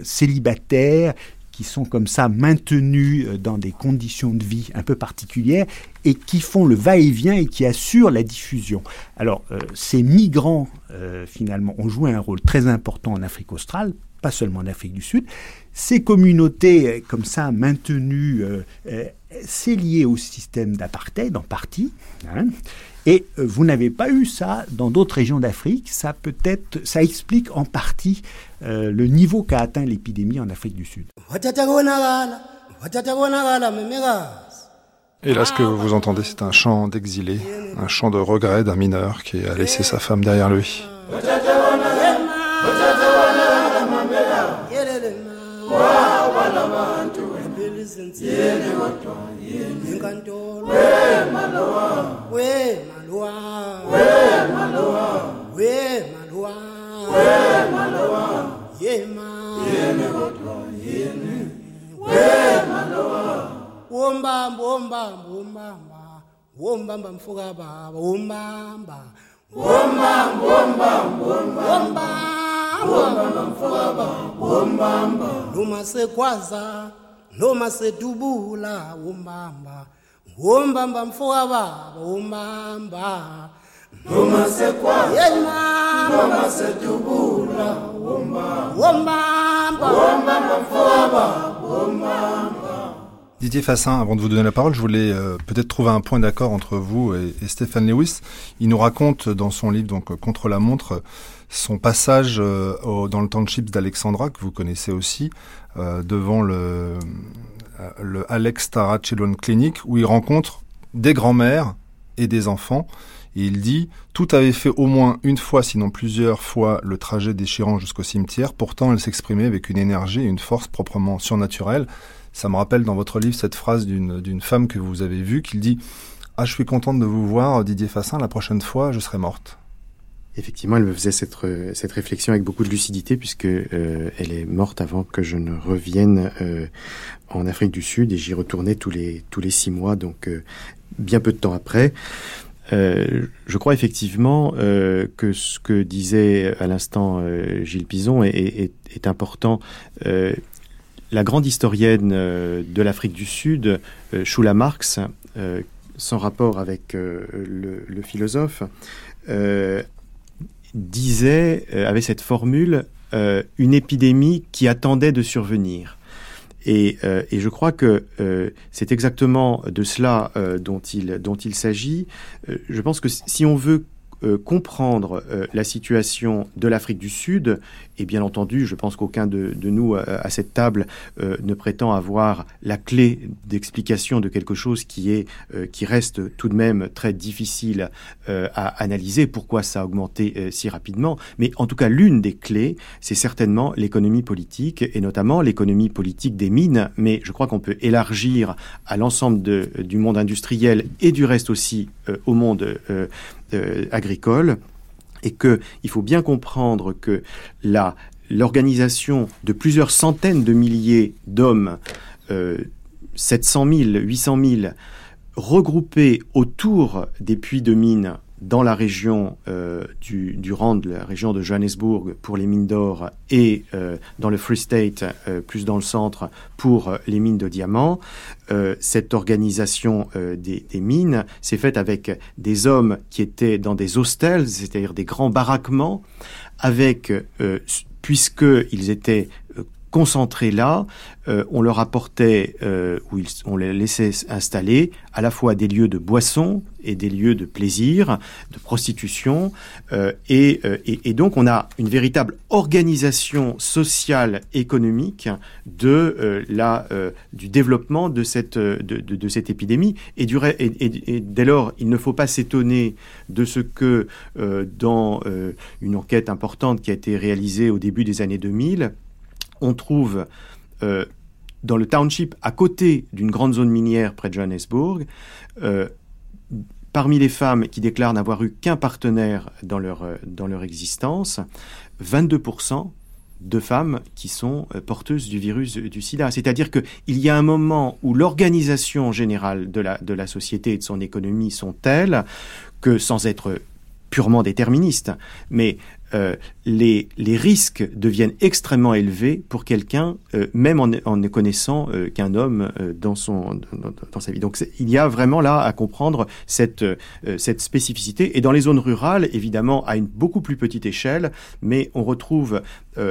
célibataires qui sont comme ça maintenus euh, dans des conditions de vie un peu particulières et qui font le va-et-vient et qui assurent la diffusion. Alors, euh, ces migrants, euh, finalement, ont joué un rôle très important en Afrique australe, pas seulement en Afrique du Sud. Ces communautés, comme ça, maintenues, c'est lié au système d'apartheid en partie. Hein, et euh, vous n'avez pas eu ça dans d'autres régions d'Afrique. Ça peut-être, ça explique en partie euh, le niveau qu'a atteint l'épidémie en Afrique du Sud. Et là, ce que vous entendez, c'est un chant d'exilé, un chant de regret d'un mineur qui a laissé sa femme derrière lui. Malwa we malwa we malwa we malwa ye ma yene kodwa yene we malwa wombamba wombamba wombamba wombamba mfuka baba wombamba wombamba wombamba wombamba wombamba mfuka baba wombamba noma sekwaza noma sedubula wombamba. Wombamba mfoka baba wombamba noma sekwaza noma sedubula wombamba. Wombamba. Mfoka baba wombamba. Didier Fassin, avant de vous donner la parole, je voulais euh, peut-être trouver un point d'accord entre vous et, et Stéphane Lewis. Il nous raconte dans son livre donc Contre la montre son passage euh, dans le township d'Alexandra que vous connaissez aussi euh, devant le euh, le Alex Tara Children Clinic, où il rencontre des grands-mères et des enfants. Et il dit Tout avait fait au moins une fois, sinon plusieurs fois, le trajet déchirant jusqu'au cimetière. Pourtant, elle s'exprimait avec une énergie et une force proprement surnaturelle. Ça me rappelle dans votre livre cette phrase d'une femme que vous avez vue qui dit Ah, je suis contente de vous voir, Didier Fassin, la prochaine fois, je serai morte effectivement, elle me faisait cette, cette réflexion avec beaucoup de lucidité puisque euh, elle est morte avant que je ne revienne euh, en Afrique du Sud et j'y retournais tous les six mois, donc euh, bien peu de temps après. je crois effectivement que ce que disait à l'instant Gilles Pison est, important. la grande historienne de l'Afrique du Sud, Shula Marx, sans rapport avec le, philosophe, disait, euh, avait cette formule, euh, une épidémie qui attendait de survenir. Et, euh, et je crois que c'est exactement de cela dont il, dont il s'agit. je pense que si on veut comprendre la situation de l'Afrique du Sud, et bien entendu, je pense qu'aucun de, nous euh, à cette table ne prétend avoir la clé d'explication de quelque chose qui qui reste tout de même très difficile à analyser. Pourquoi ça a augmenté si rapidement? Mais en tout cas, l'une des clés, c'est certainement l'économie politique et notamment l'économie politique des mines. Mais je crois qu'on peut élargir à l'ensemble du monde industriel et du reste aussi au monde euh, agricole et qu'il faut bien comprendre que la, l'organisation de plusieurs centaines de milliers d'hommes, euh, 700 000, 800 000, regroupés autour des puits de mines dans la région euh, du, du Rand, la région de Johannesburg pour les mines d'or et euh, dans le Free State, euh, plus dans le centre, pour les mines de diamants. cette organisation des, des, mines s'est faite avec des hommes qui étaient dans des hostels, c'est-à-dire des grands baraquements, avec, puisqu'ils étaient concentrés là, euh, on leur apportait, euh, ils, on les laissait installer, à la fois des lieux de boisson et des lieux de plaisir, de prostitution, euh, et, donc on a une véritable organisation sociale économique de du développement de cette de, épidémie. Et, dès lors il ne faut pas s'étonner de ce que dans une enquête importante qui a été réalisée au début des années 2000 on trouve dans le township à côté d'une grande zone minière près de Johannesburg, parmi les femmes qui déclarent n'avoir eu qu'un partenaire dans leur, leur existence, 22% de femmes qui sont euh, porteuses du virus du sida. C'est-à-dire qu'il y a un moment où l'organisation générale de la, de la société et de son économie sont telles que, sans être purement déterministes, mais euh, les, les, risques deviennent extrêmement élevés pour quelqu'un, euh, même en, en, ne connaissant euh, qu'un homme dans, son, dans, sa vie. Donc il y a vraiment là à comprendre cette, cette spécificité. Et dans les zones rurales, évidemment, à une beaucoup plus petite échelle, mais on retrouve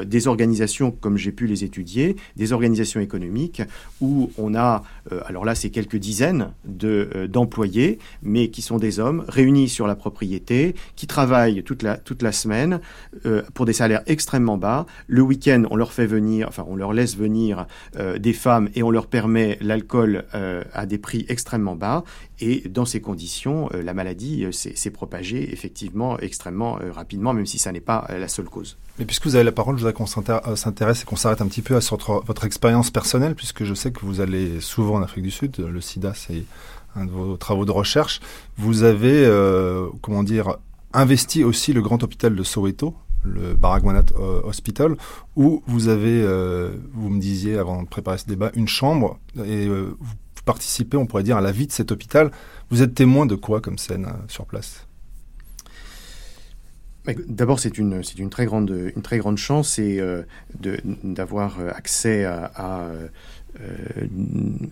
des organisations, comme j'ai pu les étudier, des organisations économiques où on a, alors là c'est quelques dizaines de, d'employés, mais qui sont des hommes réunis sur la propriété, qui travaillent toute la, toute la semaine euh, pour des salaires extrêmement bas. Le week-end, on leur fait venir, enfin, on leur laisse venir euh, des femmes et on leur permet l'alcool euh, à des prix extrêmement bas. Et dans ces conditions, la maladie s'est propagée effectivement extrêmement rapidement, même si ça n'est pas la seule cause. Mais puisque vous avez la parole, je voudrais qu'on s'intéresse et qu'on s'arrête un petit peu à votre, votre expérience personnelle, puisque je sais que vous allez souvent en Afrique du Sud. Le sida, c'est un de vos travaux de recherche. Vous avez, comment dire, investi aussi le grand hôpital de Soweto, le Baragwanat euh, Hospital, où vous avez, euh, vous me disiez avant de préparer ce débat, une chambre et euh, vous participez, on pourrait dire, à la vie de cet hôpital. Vous êtes témoin de quoi comme scène sur place? D'abord, c'est une, c'est une très grande, une très grande chance et d'avoir accès à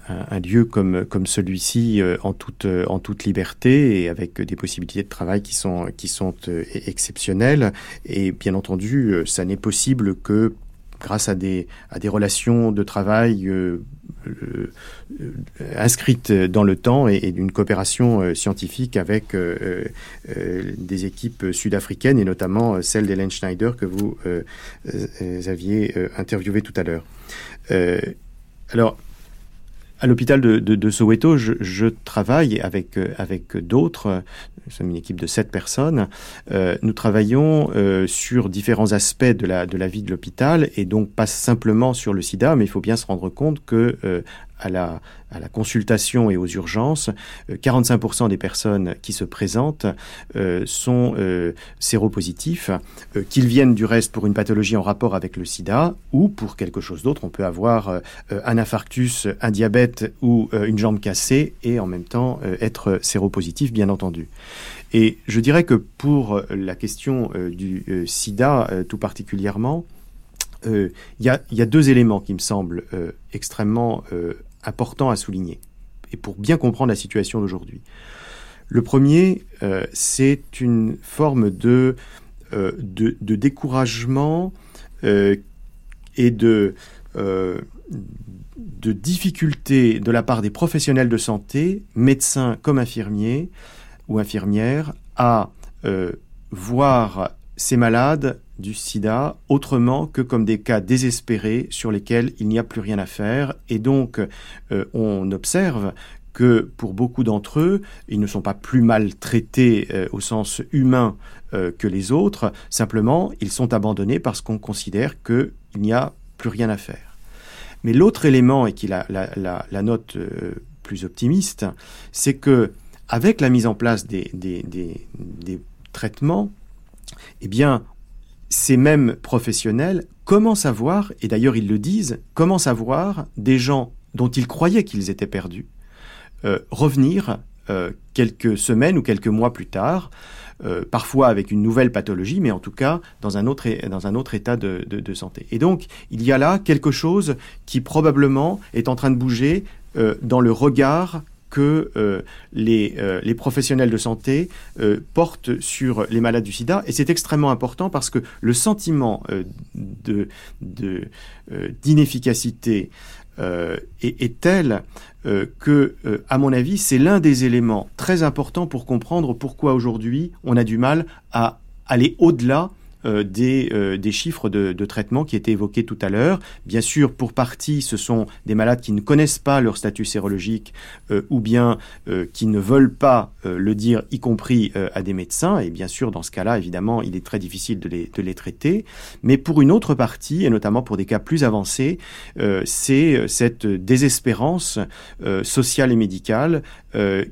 un, lieu comme, comme celui-ci euh, en, toute, euh, en toute liberté et avec des possibilités de travail qui sont, qui sont exceptionnelles. Et bien entendu, ça n'est possible que grâce à des, à des relations de travail inscrites dans le temps et, d'une coopération scientifique avec des équipes sud-africaines et notamment celle d'Hélène Schneider que vous aviez interviewé tout à l'heure. Alors, à l'hôpital de, Soweto, je, travaille avec, euh, avec d'autres, nous sommes une équipe de sept personnes. Euh, nous travaillons euh, sur différents aspects de la, de la vie de l'hôpital et donc pas simplement sur le sida, mais il faut bien se rendre compte que à la, consultation et aux urgences, 45% euh, des personnes qui se présentent euh, sont euh, séropositifs, qu'ils viennent du reste pour une pathologie en rapport avec le sida ou pour quelque chose d'autre. On peut avoir un infarctus, un diabète ou une jambe cassée et en même temps être séropositif, bien entendu. Et je dirais que pour la question du sida tout particulièrement, il y, a, deux éléments qui me semblent extrêmement important à souligner, et pour bien comprendre la situation d'aujourd'hui. Le premier, euh, c'est une forme de, euh, découragement euh, et de difficulté de la part des professionnels de santé, médecins comme infirmiers ou infirmières, à voir ces malades du sida autrement que comme des cas désespérés sur lesquels il n'y a plus rien à faire. Et donc, euh, on observe que pour beaucoup d'entre eux, ils ne sont pas plus mal traités euh, au sens humain euh, que les autres, simplement ils sont abandonnés parce qu'on considère qu'il n'y a plus rien à faire. Mais l'autre élément, et qui est la, note plus optimiste, c'est que avec la mise en place des, des, des traitements, eh bien, ces mêmes professionnels commencent à voir, et d'ailleurs ils le disent, commencent à voir des gens dont ils croyaient qu'ils étaient perdus euh, revenir euh, quelques semaines ou quelques mois plus tard, euh, parfois avec une nouvelle pathologie, mais en tout cas dans un autre, dans un autre état de, de, santé. Et donc, il y a là quelque chose qui probablement est en train de bouger dans le regard que euh, les, euh, les, professionnels de santé euh, portent sur les malades du sida. Et c'est extrêmement important parce que le sentiment d'inefficacité est, est, tel que, à mon avis, c'est l'un des éléments très importants pour comprendre pourquoi aujourd'hui on a du mal à aller au-delà des, des chiffres de, de traitement qui étaient évoqués tout à l'heure. Bien sûr, pour partie, ce sont des malades qui ne connaissent pas leur statut sérologique ou bien qui ne veulent pas le dire, y compris à des médecins. Et bien sûr, dans ce cas-là, évidemment, il est très difficile de les, de les traiter. Mais pour une autre partie, et notamment pour des cas plus avancés, c'est cette désespérance sociale et médicale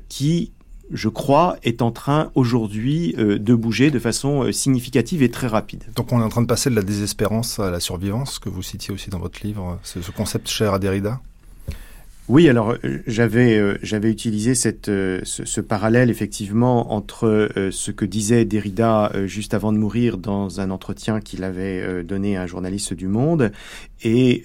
qui je crois, est en train aujourd'hui euh, de bouger de façon euh, significative et très rapide. Donc on est en train de passer de la désespérance à la survivance, que vous citiez aussi dans votre livre, ce, concept cher à Derrida? Oui, alors euh, j'avais j'avais utilisé cette ce, parallèle effectivement entre ce que disait Derrida juste avant de mourir dans un entretien qu'il avait donné à un journaliste du Monde et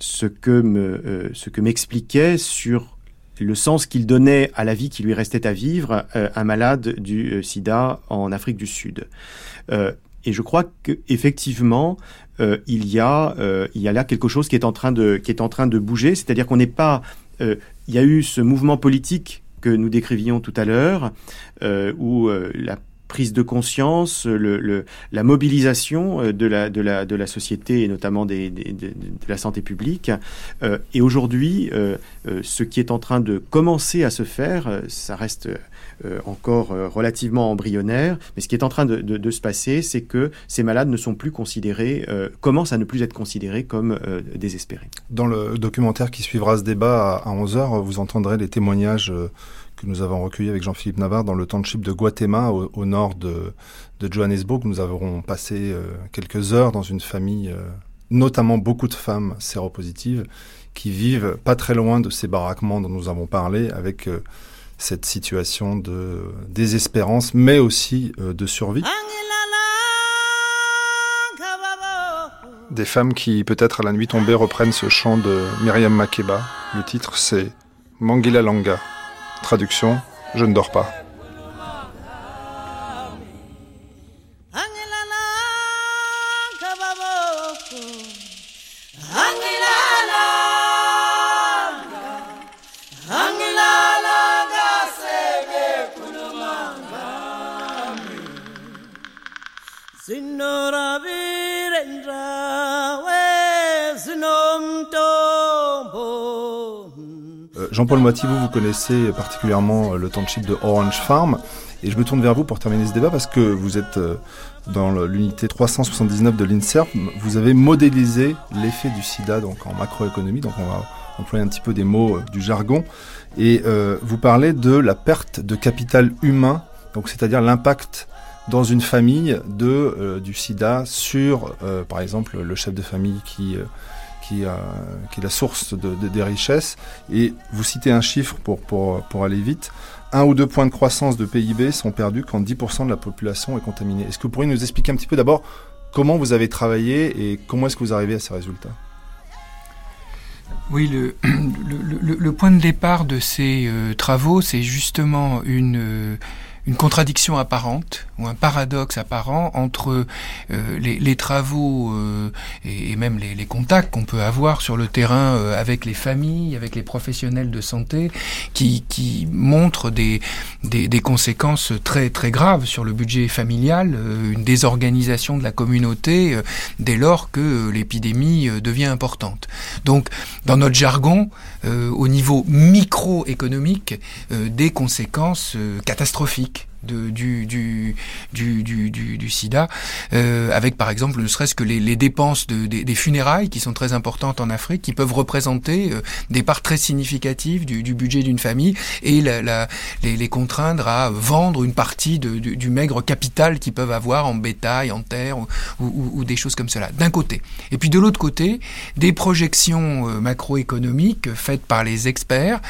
ce que me ce que m'expliquait sur le sens qu'il donnait à la vie qui lui restait à vivre, euh, un malade du euh, sida en Afrique du Sud. Euh, et je crois qu'effectivement, il y a il y a là quelque chose qui est en train de qui est en train de bouger, c'est-à-dire qu'on n'est pas il y a eu ce mouvement politique que nous décrivions tout à l'heure, où la prise de conscience, la mobilisation euh, de la, société et notamment de, la santé publique. Euh, et aujourd'hui, euh, ce qui est en train de commencer à se faire, ça reste encore relativement embryonnaire, mais ce qui est en train de, de se passer, c'est que ces malades ne sont plus considérés, commencent à ne plus être considérés comme désespérés. Dans le documentaire qui suivra ce débat à 11h, vous entendrez les témoignages que nous avons recueilli avec Jean-Philippe Navarre dans le township de Guatemala, au, nord de, Johannesburg. Nous avons passé euh, quelques heures dans une famille, euh, notamment beaucoup de femmes séropositives, qui vivent pas très loin de ces baraquements dont nous avons parlé, avec euh, cette situation de désespérance, mais aussi de survie. Des femmes qui, peut-être à la nuit tombée, reprennent ce chant de Myriam Makeba. Le titre, c'est Mangila Langa. Traduction, je ne dors pas. Jean-Paul Moiti, vous, connaissez particulièrement euh, le township de Orange Farm. Et je me tourne vers vous pour terminer ce débat parce que vous êtes euh, dans l'unité 379 de l'INSERP. Vous avez modélisé l'effet du sida donc en macroéconomie. Donc on va employer un petit peu des mots euh, du jargon. Et vous parlez de la perte de capital humain, donc c'est-à-dire l'impact dans une famille du sida sur, par exemple, le chef de famille qui qui, qui est la source de, des richesses. Et vous citez un chiffre pour, aller vite. Un ou deux points de croissance de PIB sont perdus quand 10% de la population est contaminée. Est-ce que vous pourriez nous expliquer un petit peu d'abord comment vous avez travaillé et comment est-ce que vous arrivez à ces résultats? Oui, le, point de départ de ces euh, travaux, c'est justement une, euh, une contradiction apparente ou un paradoxe apparent entre euh, les, travaux euh, et, même les, contacts qu'on peut avoir sur le terrain euh, avec les familles, avec les professionnels de santé, qui, qui montrent des, des, des, conséquences très très graves sur le budget familial, une désorganisation de la communauté dès lors que l'épidémie devient importante. Donc, dans notre jargon, au niveau microéconomique, des conséquences catastrophiques de, du, du, du, du, du, sida, euh, avec par exemple ne serait-ce que les, les dépenses de, des, des, funérailles qui sont très importantes en Afrique, qui peuvent représenter euh, des parts très significatives du, du budget d'une famille et la, la, les, les, contraindre à vendre une partie de, du, maigre capital qu'ils peuvent avoir en bétail, en terre ou, ou, ou des choses comme cela, d'un côté. Et puis de l'autre côté, des projections euh, macroéconomiques faites par les experts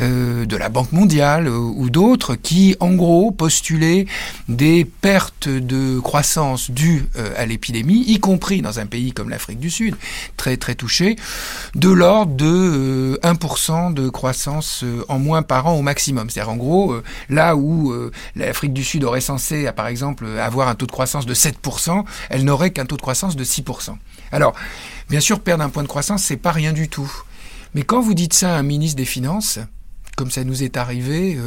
euh, de la Banque mondiale euh, ou d'autres qui, en gros, postuler des pertes de croissance dues euh, à l'épidémie, y compris dans un pays comme l'Afrique du Sud, très très touché, de l'ordre de 1% euh, de croissance euh, en moins par an au maximum. C'est-à-dire en gros, là où l'Afrique du Sud aurait censé, par exemple, avoir un taux de croissance de 7%, elle n'aurait qu'un taux de croissance de 6%. Alors, bien sûr, perdre un point de croissance, c'est pas rien du tout. Mais quand vous dites ça à un ministre des Finances, comme ça nous est arrivé,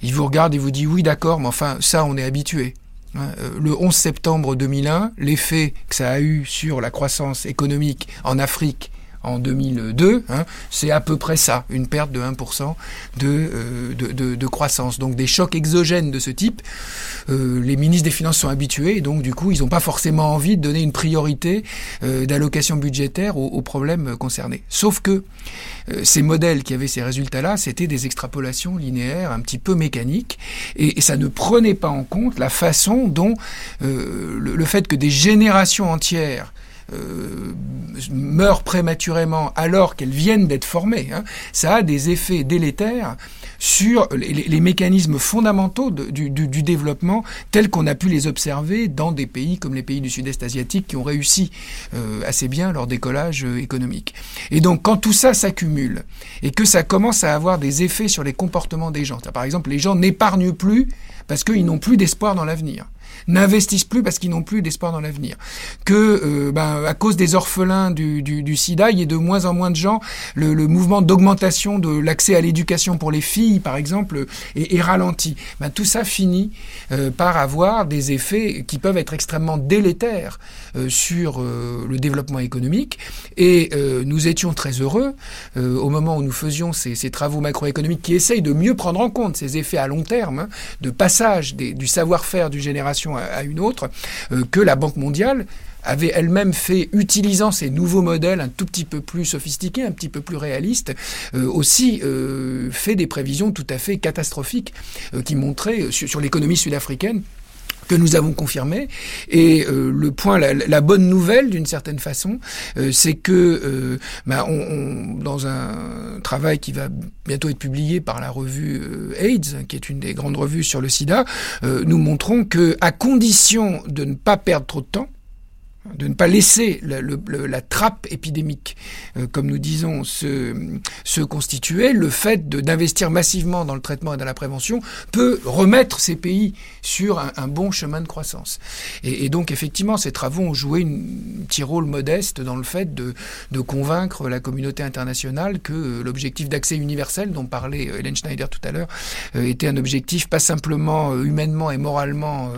il vous regarde et vous dit oui d'accord, mais enfin ça on est habitué. Hein, le 11 septembre 2001, l'effet que ça a eu sur la croissance économique en Afrique en 2002, hein, c'est à peu près ça, une perte de 1% euh, de, de, croissance. Donc des chocs exogènes de ce type, euh, les ministres des Finances sont habitués, et donc du coup ils n'ont pas forcément envie de donner une priorité euh, d'allocation budgétaire aux, problèmes concernés. Sauf que ces modèles qui avaient ces résultats-là, c'était des extrapolations linéaires un petit peu mécaniques, et, ça ne prenait pas en compte la façon dont le fait que des générations entières meurent prématurément alors qu'elles viennent d'être formées, hein, ça a des effets délétères sur les, mécanismes fondamentaux du, développement tels qu'on a pu les observer dans des pays comme les pays du sud-est asiatique qui ont réussi euh, assez bien leur décollage euh, économique. Et donc quand tout ça s'accumule et que ça commence à avoir des effets sur les comportements des gens, par exemple les gens n'épargnent plus parce qu'ils n'ont plus d'espoir dans l'avenir n'investissent plus parce qu'ils n'ont plus d'espoir dans l'avenir. Que euh, ben, à cause des orphelins du, du, du, sida, il y ait de moins en moins de gens, le, le mouvement d'augmentation de l'accès à l'éducation pour les filles, par exemple, est, est ralenti. Ben, tout ça finit euh, par avoir des effets qui peuvent être extrêmement délétères euh, sur le développement économique. Et nous étions très heureux au moment où nous faisions ces, ces travaux macroéconomiques qui essayent de mieux prendre en compte ces effets à long terme, hein, de passage des, du savoir-faire d'une génération à, une autre, euh, que la Banque mondiale avait elle-même fait, utilisant ces nouveaux modèles un tout petit peu plus sophistiqués, un petit peu plus réalistes, euh, aussi euh, fait des prévisions tout à fait catastrophiques qui montraient sur l'économie sud-africaine que nous avons confirmé. Et euh, le point, la, bonne nouvelle d'une certaine façon, euh, c'est que euh, bah, dans un travail qui va bientôt être publié par la revue AIDS, qui est une des grandes revues sur le SIDA, nous montrons que à condition de ne pas perdre trop de temps, de ne pas laisser la, trappe épidémique, euh, comme nous disons, se, constituer, le fait d'investir massivement dans le traitement et dans la prévention peut remettre ces pays sur un, bon chemin de croissance. Et, donc, effectivement, ces travaux ont joué un petit rôle modeste dans le fait de, convaincre la communauté internationale que euh, l'objectif d'accès universel dont parlait euh, Hélène Schneider tout à l'heure était un objectif pas simplement humainement et moralement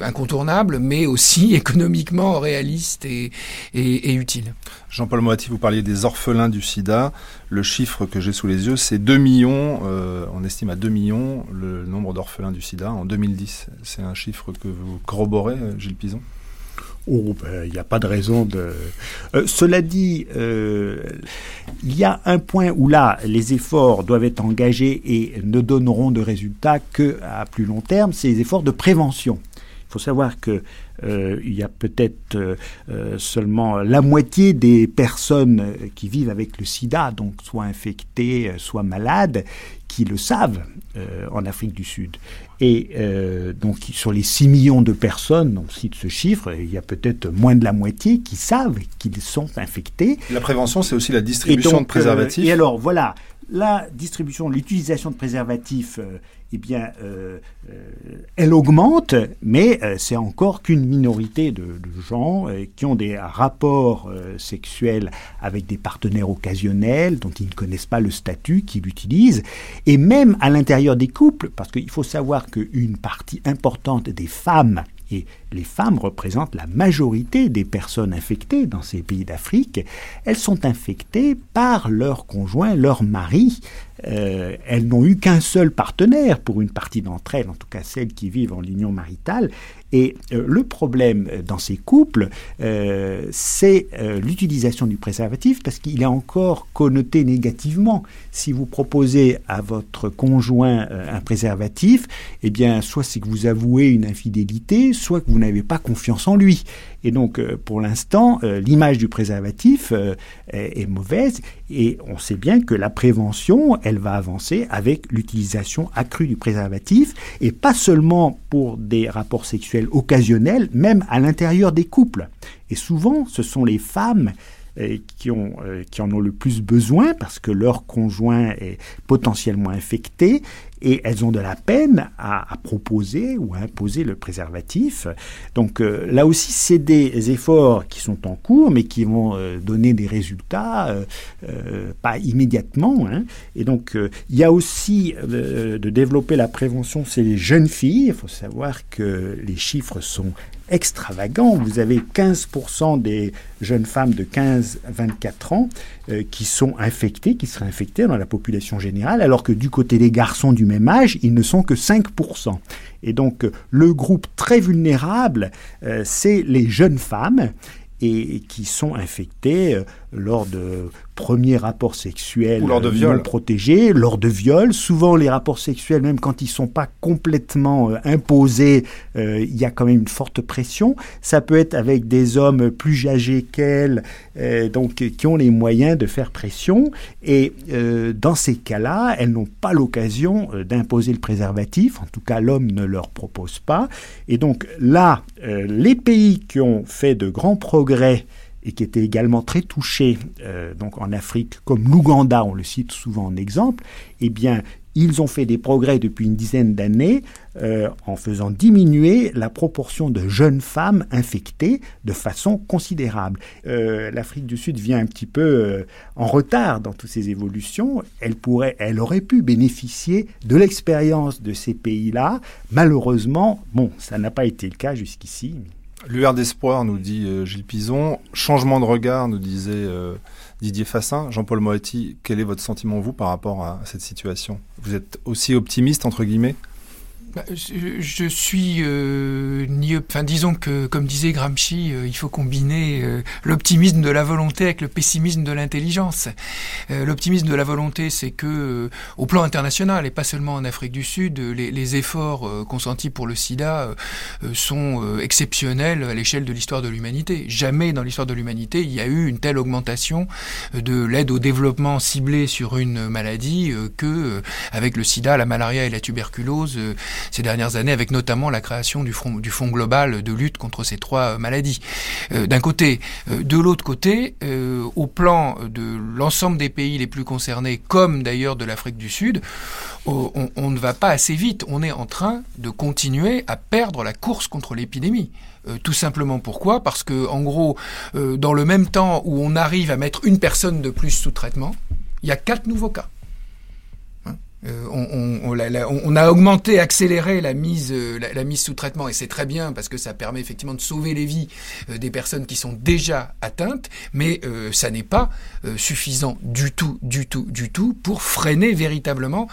incontournable, mais aussi économiquement réaliste et, utile. Jean-Paul Moati, vous parliez des orphelins du sida. Le chiffre que j'ai sous les yeux, c'est 2 millions, euh, on estime à 2 millions le nombre d'orphelins du sida en 2010. C'est un chiffre que vous corroborez, euh, Gilles Pison? Oh, ben, il n'y a pas de raison de. Euh, cela dit, il y a un point où là, les efforts doivent être engagés et ne donneront de résultats qu'à plus long terme, c'est les efforts de prévention. Il faut savoir que euh, il y a peut-être euh, euh, seulement la moitié des personnes qui vivent avec le sida, donc soit infectées, soit malades, qui le savent en Afrique du Sud. Et donc sur les 6 millions de personnes, on cite ce chiffre, il y a peut-être moins de la moitié qui savent qu'ils sont infectés. La prévention, c'est aussi la distribution de préservatifs. et alors voilà, la distribution, l'utilisation de préservatifs eh bien, euh, euh, elle augmente, mais euh, c'est encore qu'une minorité de, gens qui ont des rapports sexuels avec des partenaires occasionnels dont ils ne connaissent pas le statut, qui l'utilisent, et même à l'intérieur des couples, parce qu'il faut savoir qu'une partie importante des femmes et les femmes représentent la majorité des personnes infectées dans ces pays d'Afrique, elles sont infectées par leur conjoint, leur mari, euh, elles n'ont eu qu'un seul partenaire pour une partie d'entre elles, en tout cas celles qui vivent en union maritale. Et euh, le problème dans ces couples, euh, c'est l'utilisation du préservatif parce qu'il est encore connoté négativement. Si vous proposez à votre conjoint un préservatif, eh bien, soit c'est que vous avouez une infidélité, soit que vous n'avez pas confiance en lui. Et donc, pour l'instant, l'image du préservatif est, est mauvaise et on sait bien que la prévention, elle va avancer avec l'utilisation accrue du préservatif, et pas seulement pour des rapports sexuels occasionnels, même à l'intérieur des couples. Et souvent, ce sont les femmes qui, ont, qui en ont le plus besoin parce que leur conjoint est potentiellement infecté et elles ont de la peine à, proposer ou à imposer le préservatif. Donc euh, là aussi, c'est des efforts qui sont en cours, mais qui vont euh, donner des résultats, euh, pas immédiatement. Hein. Et donc, il y a aussi de développer la prévention, c'est les jeunes filles. Il faut savoir que les chiffres sont extravagant. Vous avez 15% des jeunes femmes de 15 à 24 ans euh, qui sont infectées, qui seraient infectées dans la population générale, alors que du côté des garçons du même âge, ils ne sont que 5%. Et donc le groupe très vulnérable, euh, c'est les jeunes femmes et qui sont infectés euh, lors de premiers rapports sexuels lors de non protégés, lors de viols. Souvent, les rapports sexuels, même quand ils sont pas complètement euh, imposés, euh, il y a quand même une forte pression. Ça peut être avec des hommes plus âgés qu'elles, donc qui ont les moyens de faire pression. Et dans ces cas-là, elles n'ont pas l'occasion d'imposer le préservatif. En tout cas, l'homme ne leur propose pas. Et donc là, les pays qui ont fait de grands progrès et qui étaient également très touchés euh, donc en Afrique, comme l'Ouganda, on le cite souvent en exemple, eh bien, ils ont fait des progrès depuis une dizaine d'années euh, en faisant diminuer la proportion de jeunes femmes infectées de façon considérable. Euh, L'Afrique du Sud vient un petit peu en retard dans toutes ces évolutions. Elle pourrait, elle aurait pu bénéficier de l'expérience de ces pays-là. Malheureusement, bon, ça n'a pas été le cas jusqu'ici. Lueur d'espoir, nous dit euh, Gilles Pison. Changement de regard, nous disait euh, Didier Fassin. Jean-Paul Moretti, quel est votre sentiment, vous, par rapport à cette situation? Vous êtes aussi optimiste, entre guillemets? Bah, je, suis euh, ni, enfin disons que comme disait Gramsci, euh, il faut combiner euh, l'optimisme de la volonté avec le pessimisme de l'intelligence. L'optimisme de la volonté, c'est que au plan international et pas seulement en Afrique du Sud, les, les efforts consentis pour le SIDA sont exceptionnels à l'échelle de l'histoire de l'humanité. Jamais dans l'histoire de l'humanité il y a eu une telle augmentation de l'aide au développement ciblé sur une maladie que avec le SIDA, la malaria et la tuberculose ces dernières années, avec notamment la création du Fonds, global de lutte contre ces trois euh, maladies. Euh, d'un côté. Euh, de l'autre côté, au plan de l'ensemble des pays les plus concernés, comme d'ailleurs de l'Afrique du Sud, on, on, ne va pas assez vite. On est en train de continuer à perdre la course contre l'épidémie. tout simplement pourquoi? Parce que, en gros, dans le même temps où on arrive à mettre une personne de plus sous traitement, il y a quatre nouveaux cas. Euh, on, a augmenté, accéléré la mise, euh, la, mise sous traitement et c'est très bien parce que ça permet effectivement de sauver les vies euh, des personnes qui sont déjà atteintes, mais ça n'est pas suffisant du tout, du tout, du tout pour freiner véritablement,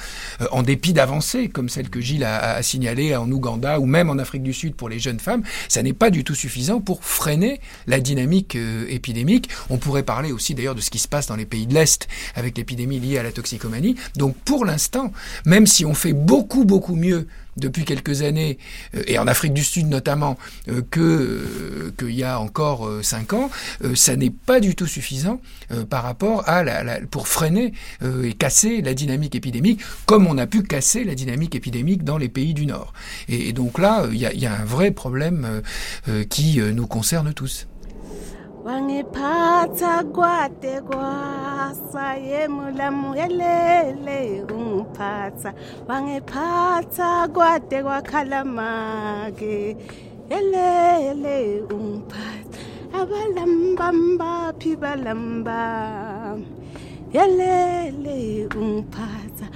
en dépit d'avancées comme celle que Gilles a, a en Ouganda ou même en Afrique du Sud pour les jeunes femmes, ça n'est pas du tout suffisant pour freiner la dynamique épidémique. On pourrait parler aussi d'ailleurs de ce qui se passe dans les pays de l'Est avec l'épidémie liée à la toxicomanie. Donc pour l'instant, même si on fait beaucoup, beaucoup mieux depuis quelques années, euh, et en Afrique du Sud notamment, euh, euh, qu'il y a encore cinq ans, ça n'est pas du tout suffisant par rapport à pour freiner et casser la dynamique épidémique, comme on a pu casser la dynamique épidémique dans les pays du Nord. Et, donc là, il y a, un vrai problème qui nous concerne tous. Wangiphatha kwade kwasa yemulamu yelele ungiphatha wangiphatha kwade kwakhalamake yelele ungiphatha abalamba phi balamba yelele ungiphatha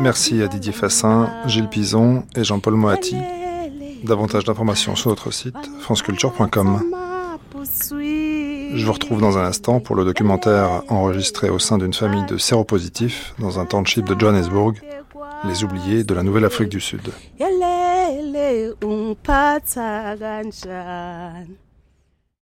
Merci à Didier Fassin, Gilles Pison et Jean-Paul Moati. Davantage d'informations sur notre site franceculture.com. Je vous retrouve dans un instant pour le documentaire enregistré au sein d'une famille de séropositifs dans un township de Johannesburg, Les oubliés de la Nouvelle-Afrique du Sud.